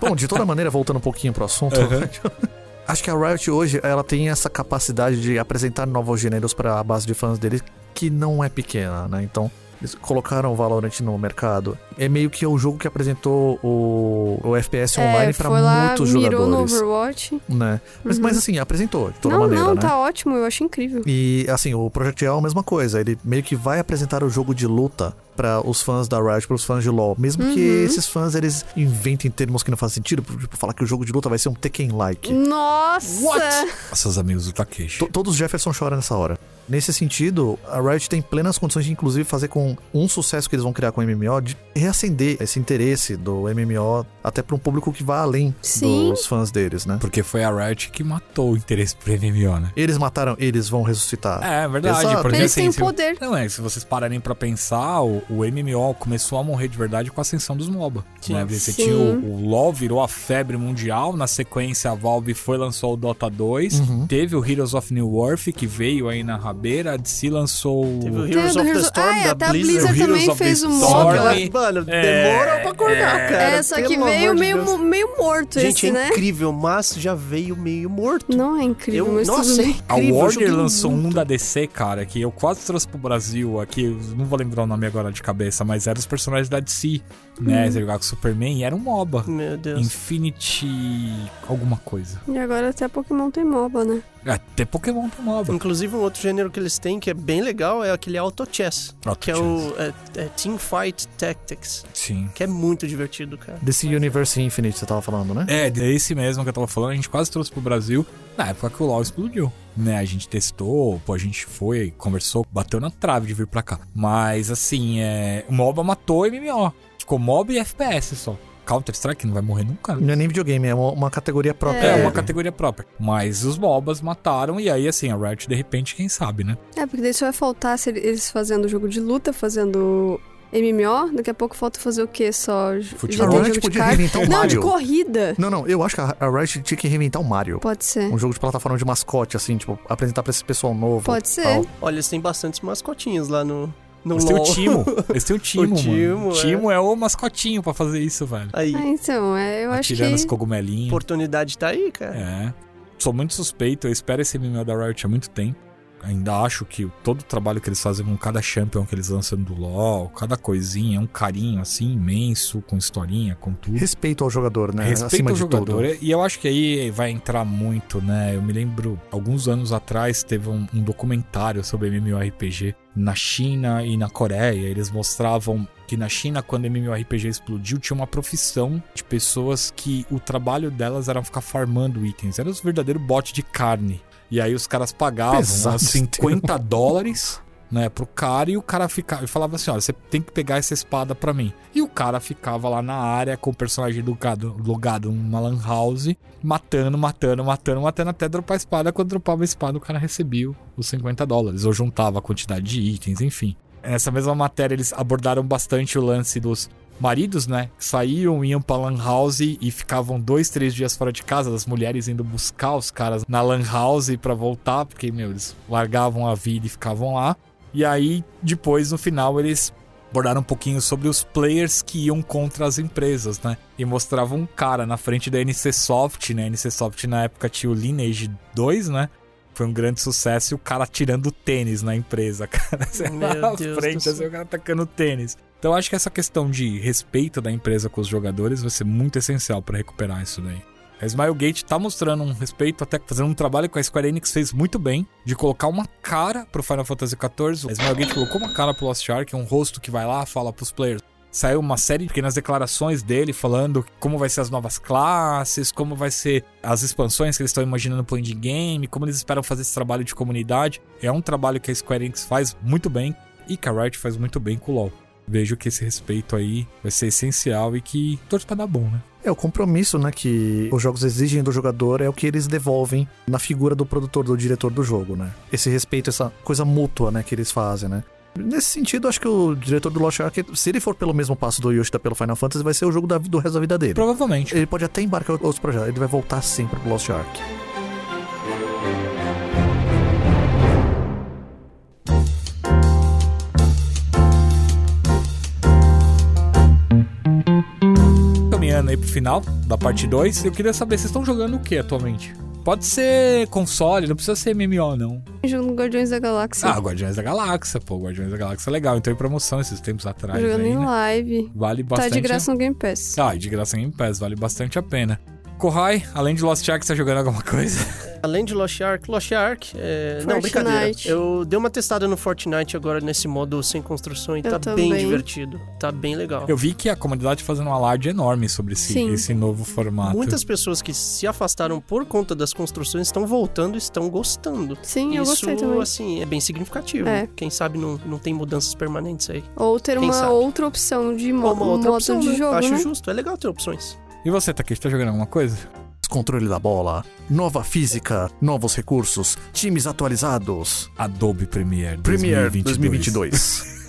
Bom, de toda maneira, voltando um pouquinho pro assunto, <laughs> acho que a Riot hoje ela tem essa capacidade de apresentar novos gêneros para a base de fãs deles que não é pequena, né? Então, eles colocaram o Valorant no mercado. É meio que o jogo que apresentou o, o FPS online é, para foi lá, muitos mirou no jogadores, Overwatch. né? Mas, Uhum. mas assim, apresentou de toda não, maneira, não, né? tá ótimo, eu acho incrível. E assim, o Project L é a mesma coisa. Ele meio que vai apresentar o jogo de luta para os fãs da Riot, para os fãs de LoL. Mesmo que Uhum. esses fãs eles inventem termos que não fazem sentido, tipo falar que o jogo de luta vai ser um Tekken-like. Nossa! Seus amigos do Takeshi. To- Todos os Jefferson choram nessa hora. Nesse sentido, a Riot tem plenas condições de, inclusive, fazer com um sucesso que eles vão criar com o MMO, de reacender esse interesse do MMO até para um público que vá além Sim. dos fãs deles, né? Porque foi a Riot que matou o interesse pro MMO, né? Eles mataram, eles vão ressuscitar. É, é verdade. Exato. Porque Eles assim, têm se- poder. Não, é, se vocês pararem pra pensar, o, o MMO começou a morrer de verdade com a ascensão dos MOBA. Né? Você Sim. tinha o, o LoL virou a febre mundial, na sequência a Valve foi lançou o Dota 2, Uhum. teve o Heroes of New Earth que veio aí na rabeira, a DC lançou Teve o o Heroes o of the Storm ah, é, da até a Blizzard Heroes também fez um Storm. mob. Ela, Storm. mano, É, demora pra acordar, é. cara. É, só que veio meio, Deus. meio morto Gente, esse, é né? incrível, mas já veio meio morto. Não é incrível, Eu, mas nossa, é. A incrível. eu Warner lançou um muito. da DC, cara, que eu quase trouxe pro Brasil aqui. não vou lembrar o nome agora de cabeça, mas era os personagens da DC, né? Você jogava com Superman e era um MOBA. Meu Deus. Infinity. alguma coisa. E agora até Pokémon tem MOBA, né? Até Pokémon tem MOBA. Inclusive, um outro gênero que eles têm que é bem legal é aquele Auto Chess, Auto que é Chess. o é, é Team Fight Tactics, Sim. que é muito divertido, cara. Desse Universe Infinite você tava falando, né? É, desse mesmo que eu tava falando, a gente quase trouxe pro Brasil na época que o LoL explodiu. Né, a gente testou, pô, a gente foi, conversou, bateu na trave de vir pra cá. Mas assim, é, o MOBA matou o MMO. Ficou MOBA e FPS só. Counter-Strike não vai morrer nunca, né? Não é nem videogame, é uma, uma categoria própria. É, É. uma categoria própria. Mas os MOBAs mataram, e aí, assim, a Riot, de repente, quem sabe, né? É, porque daí só vai faltar se eles fazendo jogo de luta, fazendo MMO, daqui a pouco falta fazer o quê? Só Futebol. A tem Riot podia reinventar o Não, de Mario. corrida. Não, não, eu acho que a a Riot tinha que reinventar o Mario. Pode ser. Um jogo de plataforma de mascote, assim, tipo, apresentar pra esse pessoal novo. Pode ser. tal. Olha, eles têm bastantes mascotinhos lá no, no Eles têm o LoL. Timo. <laughs> Eles têm o Timo, O Timo, é. Timo é. o mascotinho pra fazer isso, velho. Aí, Ah, então, é, eu acho Atirando os que... cogumelinhos. oportunidade tá aí, cara. É. Sou muito suspeito, eu espero esse MMO da Riot há muito tempo. Ainda acho que todo o trabalho que eles fazem com cada champion que eles lançam do LoL, cada coisinha, é um carinho assim imenso, com historinha, com tudo. Respeito ao jogador, né? Respeito Acima ao jogador. tudo. E eu acho que aí vai entrar muito, né? Eu me lembro, alguns anos atrás, teve um, um documentário sobre MMORPG na China e na Coreia. Eles mostravam que na China, quando MMORPG explodiu, tinha uma profissão de pessoas que o trabalho delas era ficar farmando itens. Era os verdadeiros bots de carne. E aí os caras pagavam Pesado uns esse 50 dólares né, pro cara e o cara ficava e falava assim, olha, você tem que pegar essa espada pra mim. E o cara ficava lá na área com o personagem logado, logado numa lan house, matando, matando, matando, matando até dropar a espada. Quando dropava a espada, o cara recebia os 50 dólares ou juntava a quantidade de itens, enfim. Nessa mesma matéria eles abordaram bastante o lance dos maridos, né? Que saíam, iam pra lan house e ficavam dois, três dias fora de casa, das mulheres indo buscar os caras na lan house pra voltar, porque, meu, eles largavam a vida e ficavam lá. E aí, depois, no final, eles abordaram um pouquinho sobre os players que iam contra as empresas, né? E mostravam um cara na frente da NC Soft, né? A NC Soft na época tinha o Lineage 2, né? Foi um grande sucesso e o cara tirando tênis na empresa, <laughs> cara. Você Meu na Deus frente, assim, o cara tacando tênis. Então acho que essa questão de respeito da empresa com os jogadores vai ser muito essencial para recuperar isso daí. A Smilegate tá mostrando um respeito, até fazendo um trabalho que a Square Enix fez muito bem, de colocar uma cara pro Final Fantasy XIV. A Smilegate colocou uma cara pro Lost Ark, é um rosto que vai lá, fala pros players. Saiu uma série de pequenas declarações dele falando como vai ser as novas classes, como vai ser as expansões que eles estão imaginando pro indie game, como eles esperam fazer esse trabalho de comunidade. É um trabalho que a Square Enix faz muito bem e que a Riot faz muito bem com o LoL. Vejo que esse respeito aí vai ser essencial e que torce pra dar bom, né? É o compromisso, né, que os jogos exigem do jogador é o que eles devolvem na figura do produtor, do diretor do jogo, né? Esse respeito, essa coisa mútua, né, que eles fazem, né? Nesse sentido, acho que o diretor do Lost Ark, se ele for pelo mesmo passo do Yoshida pelo Final Fantasy, vai ser o jogo da- do resto da vida dele. Provavelmente. Ele pode até embarcar em outros projetos, ele vai voltar sempre pro Lost Ark. Caminhando aí pro final da parte 2, eu queria saber, vocês estão jogando o que atualmente? Pode ser console, não precisa ser MMO, não. Jogando Guardiões da Galáxia. Ah, Guardiões da Galáxia, pô, Guardiões da Galáxia é legal. Então em promoção esses tempos atrás jogando aí, em né? live. Vale Tá bastante. de graça no Game Pass. Ah, de graça em Game Pass, vale bastante a pena. Kohai, além de Lost Ark, você tá jogando alguma coisa? Além de Lost Ark, Lost Ark, é... não, brincadeira. Eu dei uma testada no Fortnite agora nesse modo sem construção e Eu tá também. bem divertido. Tá bem legal. Eu vi que a comunidade tá fazendo um alarde enorme sobre esse, esse novo formato. Muitas pessoas que se afastaram por conta das construções estão voltando e estão gostando. Sim, eu Isso, gostei também. assim, é bem significativo. É. Quem sabe não, não tem mudanças permanentes aí. Ou ter Quem uma sabe? outra opção de mo Ou uma outra modo opção, de né? jogo, Acho né? justo, é legal ter opções. E você, Takeshi, tá jogando alguma coisa? Controle da bola, nova física, novos recursos, times atualizados. Adobe Premiere 2022. Premiere 2022.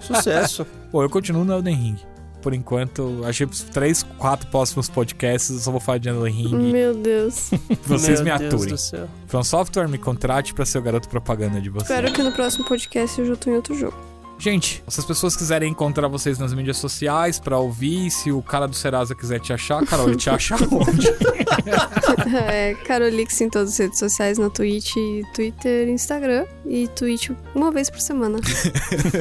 <laughs> Sucesso. Pô, eu continuo no Elden Ring. Por enquanto, achei os três, quatro próximos podcasts, eu só vou falar de Elden Ring. Meu Deus. <laughs> Vocês Meu me Deus aturem. do céu. From Software, me contrate pra ser o garoto propaganda de vocês. Espero que no próximo podcast eu já tô em outro jogo. Gente, se as pessoas quiserem encontrar vocês nas mídias sociais pra ouvir, se o cara do Serasa quiser te achar, Carol, ele te acha <laughs> onde? <laughs> É, Carolix em todas as redes sociais, na Twitch, Twitter, Instagram e Twitch uma vez por semana.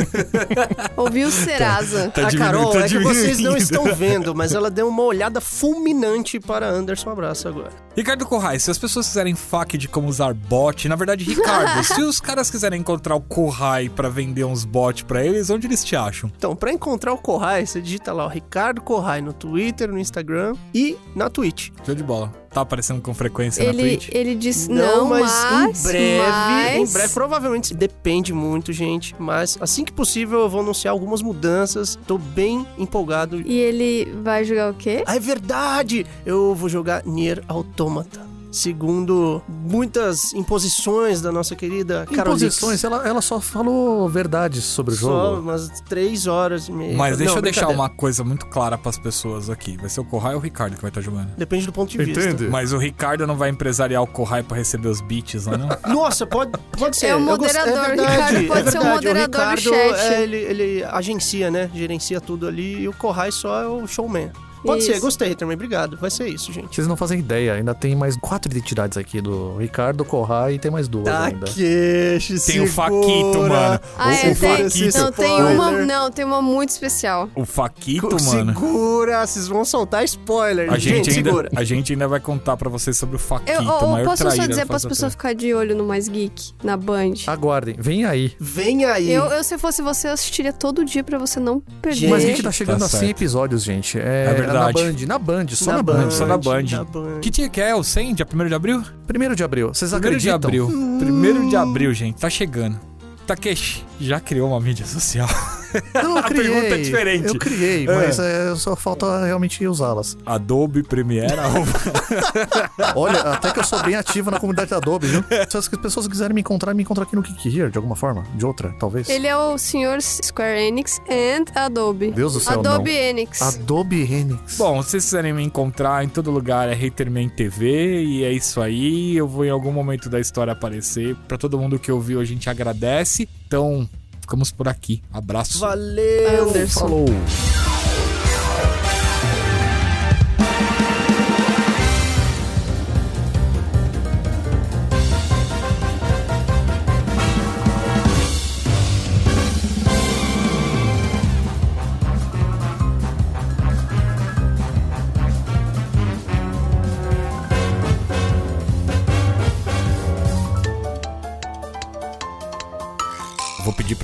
<laughs> Ouviu o Serasa. Tá a diminuindo, Carol, tá é que vocês não estão vendo, mas ela deu uma olhada fulminante para Anderson. Um abraço agora. Ricardo Corrais, se as pessoas quiserem fac de como usar bot, na verdade, Ricardo, se os caras quiserem encontrar o Corrai pra vender uns bots pra eles, onde eles te acham? Então, pra encontrar o Corrai, você digita lá o Ricardo Corrai no Twitter, no Instagram e na Twitch. Show de bola. Tá aparecendo com frequência na Ele, Twitch? ele disse não, mas, mas, em breve, mas- em breve, provavelmente depende muito, gente, mas assim que possível eu vou anunciar algumas mudanças. Tô bem empolgado. E ele vai jogar o quê? Ah, é verdade! Eu vou jogar Nier Automata. Segundo muitas imposições da nossa querida. Imposições, ela, ela só falou verdades sobre o Só jogo. umas três horas e meia. Mas deixa Não, eu deixar uma coisa muito clara pras pessoas aqui. Vai ser o Corrai ou o Ricardo que vai estar jogando? Depende do ponto de vista. Entende? Mas o Ricardo não vai empresariar o Corrai pra receber os beats lá, não? <laughs> Nossa, pode, pode ser. É o Eu gost- moderador, é verdade, Ricardo pode é ser o moderador do Ricardo, chat. é, ele, ele agencia, né? Gerencia tudo ali. E o Corrai só é o showman. Pode Isso. ser, gostei também. Obrigado. Vai ser isso, gente. Vocês não fazem ideia, ainda tem mais quatro identidades aqui do Ricardo Corrai e tem mais duas Tá ainda. Takeshi, Tem o segura. Faquito, mano. Ah, o, é, o tem, Faquito. não, tem uma, não, tem uma muito especial. O Faquito, Co- mano. Segura, vocês vão soltar spoiler. A gente, ainda, segura. a gente ainda vai contar pra vocês sobre o Faquito, Eu, o ou maior posso só dizer as pessoas ficar de olho no Mais Geek, na Band. Aguardem, vem aí. Vem aí. Eu, eu, se fosse você, eu assistiria todo dia pra você não perder. Gente, Mas a gente tá chegando Tá a 100 certo. episódios, gente. É, É verdade. Na Band, na Band, só na, Band. só na Band. Na Band. Que dia que é? O 100? Dia 1 de abril? Primeiro de abril. Vocês 1 de acreditam? abril. 1 de abril, gente. Tá chegando. Takeshi, já criou uma mídia social? <laughs> Não, eu <laughs> A criei. pergunta é diferente. Eu criei, É. mas é, só falta realmente usá-las. Adobe Premiere. <laughs> Olha, até que eu sou bem ativo na comunidade da Adobe, viu? <laughs> Se as pessoas quiserem me encontrar, me encontrar aqui no Kick Here, de alguma forma. De outra, talvez. Ele é o senhor Square Enix and Adobe. Deus do céu, Adobe não. Enix. Adobe Enix. Bom, se vocês quiserem me encontrar em todo lugar é Haterman TV e é isso aí. Eu vou em algum momento da história aparecer. Pra todo mundo que ouviu, a gente agradece. Então, ficamos por aqui. Abraço. Valeu. Anderson. Falou.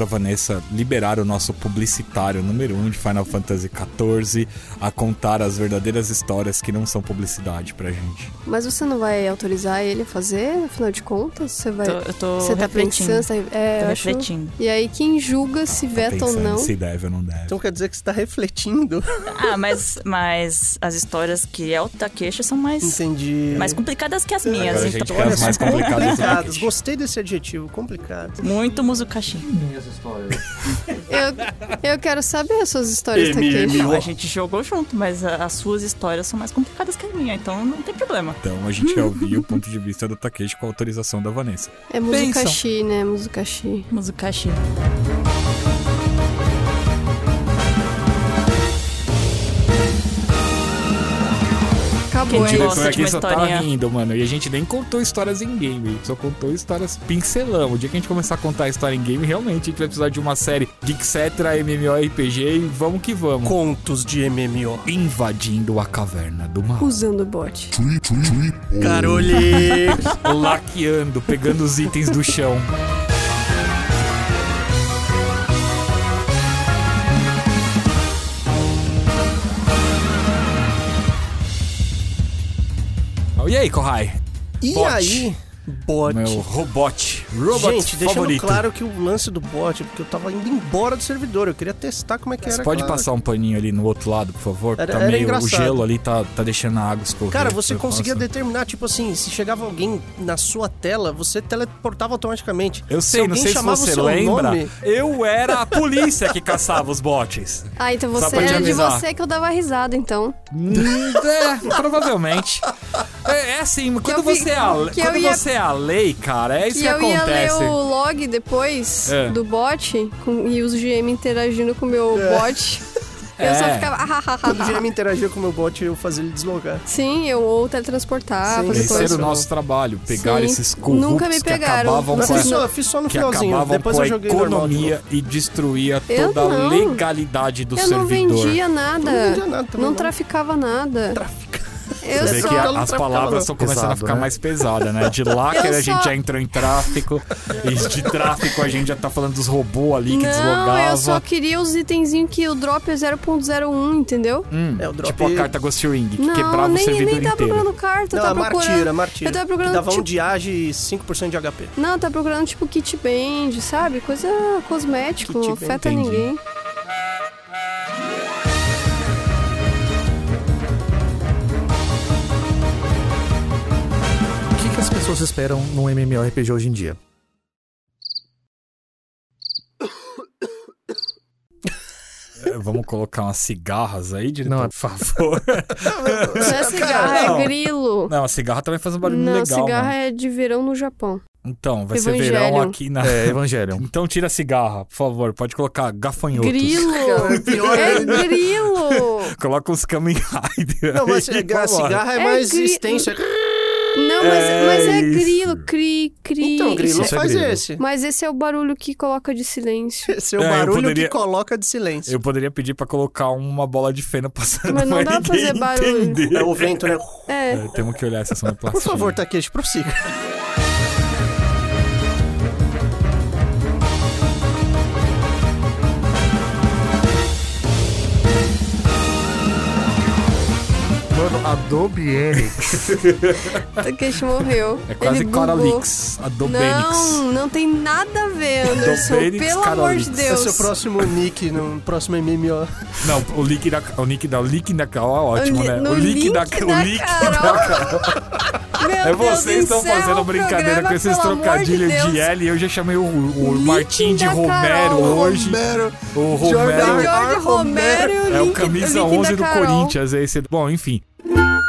Pra Vanessa liberar o nosso publicitário número 1 um de Final Fantasy XIV a contar as verdadeiras histórias que não são publicidade pra gente. Mas você não vai autorizar ele a fazer, afinal de contas? Você vai. Tô- eu tô você tá refletindo. pensando. você tá- É, Tô eu acho- refletindo. E aí, quem julga se veta ou não? se deve ou não deve. Então quer dizer que você tá refletindo? Ah, mas, mas as histórias que é o Takeshi são mais, Entendi. mais complicadas que as minhas. Agora a gente então, quer as mais complicadas. <laughs> Gostei desse adjetivo, complicado. muito Muzukashi. Minhas histórias. Eu, eu quero saber as suas histórias, Takeshi. A gente jogou junto, mas as suas histórias são mais complicadas que a minha, então não tem problema. Então a gente quer ouvir o ponto de vista do Takeshi com a autorização da Vanessa. É Muzukashi, né? Muzukashi. Muzukashi. Acabou, é diretor isso. gosta de aqui uma só tá historinha. rindo, mano. E a gente nem contou histórias em game, só contou histórias pincelão. O dia que a gente começar a contar história em game, realmente a gente vai precisar de uma série Geekcetra, MMORPG e vamos que vamos. Contos de MMO. Invadindo a caverna do mal. Usando o bot. Carolix. <laughs> Laqueando, pegando os itens do chão. E aí, Kohai? E Bot. aí, bot? Meu robot. Robot Gente, deixando favorito. claro que o lance do bot é porque eu tava indo embora do servidor. Eu queria testar como é que Você era. pode claro. passar um paninho ali no outro lado, por favor? Era- tá era meio, o engraçado. gelo ali tá, tá deixando a água escorrer. Cara, você conseguia passo. determinar, tipo assim, se chegava alguém na sua tela, você teleportava automaticamente. Eu sei, não alguém sei se chamava o você seu lembra. nome- Eu era a polícia que caçava os bots. Ah, então você era de você que eu dava risada, então. Hum, é, provavelmente. É, é assim, quando, eu vi- você, é a, que quando eu ia- você é a lei, cara, é isso E que eu ia ler acontece. o log depois É. do bot com- e os GM interagindo com o meu bot. Eu só É. ficava. "Ah, ah, ah, Quando o ah, ah." GM interagia com o meu bot, eu fazia ele deslogar. Sim, eu ou teletransportar, Sim, fazer Esse era o nosso trabalho, pegar Sim. esses corruptos Nunca me que pegaram. acabavam Mas com a, fiz só, fiz só no que finalzinho. acabavam Depois com eu a joguei de economia novo. e destruía Eu toda a não. legalidade do Eu não servidor. vendia nada. Não vendia nada também, não não. traficava nada. Trafica. Eu Você vê só. que a- as palavras estão começando a ficar né? mais pesadas, né? De lá Eu que a só- gente já entrou em tráfico, e de tráfico a gente já tá falando dos robôs ali que Não, deslogava. eu só queria os itenzinhos que o drop é 0.01, entendeu? Hum, É, o drop- Tipo a carta Ghost Ring, que não, quebrava nem, o servidor nem tá inteiro. procurando carta, Não, tá a procurando. martira, martira. Eu tava procurando, Que dava um tipo- diage e 5% de HP. Não, tá procurando tipo kit band, sabe? Coisa cosmético, Kit não band, afeta entendi. ninguém. Pessoas esperam num MMORPG hoje em dia? É, Vamos colocar umas cigarras aí, diretor, Não, por favor. Não é cigarro, Não. é grilo. Não, a cigarra também faz um barulho Não, legal. cigarra mano. é de verão no Japão. Então, vai ser Evangelion. verão aqui na. É, Evangelion. <laughs> Então tira a cigarra, por favor. Pode colocar gafanhotos. Grilo! pior é grilo! Coloca uns Kamen Rider. Não, mas aí, a cigarra é, É mais gri- extenso. É... Não, mas É mas é isso. grilo, cri, cri. Então, grilo Isso é faz grilo. esse. Mas esse é o barulho que coloca de silêncio. Esse é o É, barulho poderia- que coloca de silêncio. Eu poderia pedir pra colocar uma bola de feno passando Mas não dá pra fazer barulho. entender. É o vento, né? É. É, temos que olhar essa sonoplastia. Por favor, Takeshi, prossiga. Adobe Enix. <laughs> Takeshi morreu. É quase Ele bugou. Coralix, Adobenix. Não, não tem nada a ver, Anderson. Dobenix Pelo amor de Carolix. Esse é Deus. o seu próximo nick no próximo MMO. Não, o link da o nick da o link da Carol é ótimo, O li- né? no o link, link da, da o link Carol. da Carol. <laughs> Meu É Deus, vocês estão encerra fazendo o brincadeira programa, com esses pelo amor de trocadilhos de, Deus. L eu já chamei o, o Link Martim de da Romero Carol, hoje. Romero. O Jordan Romero George Romero e o é o link, camisa o link 11 da do Carol. Corinthians, é esse. Bom, enfim. Thank you.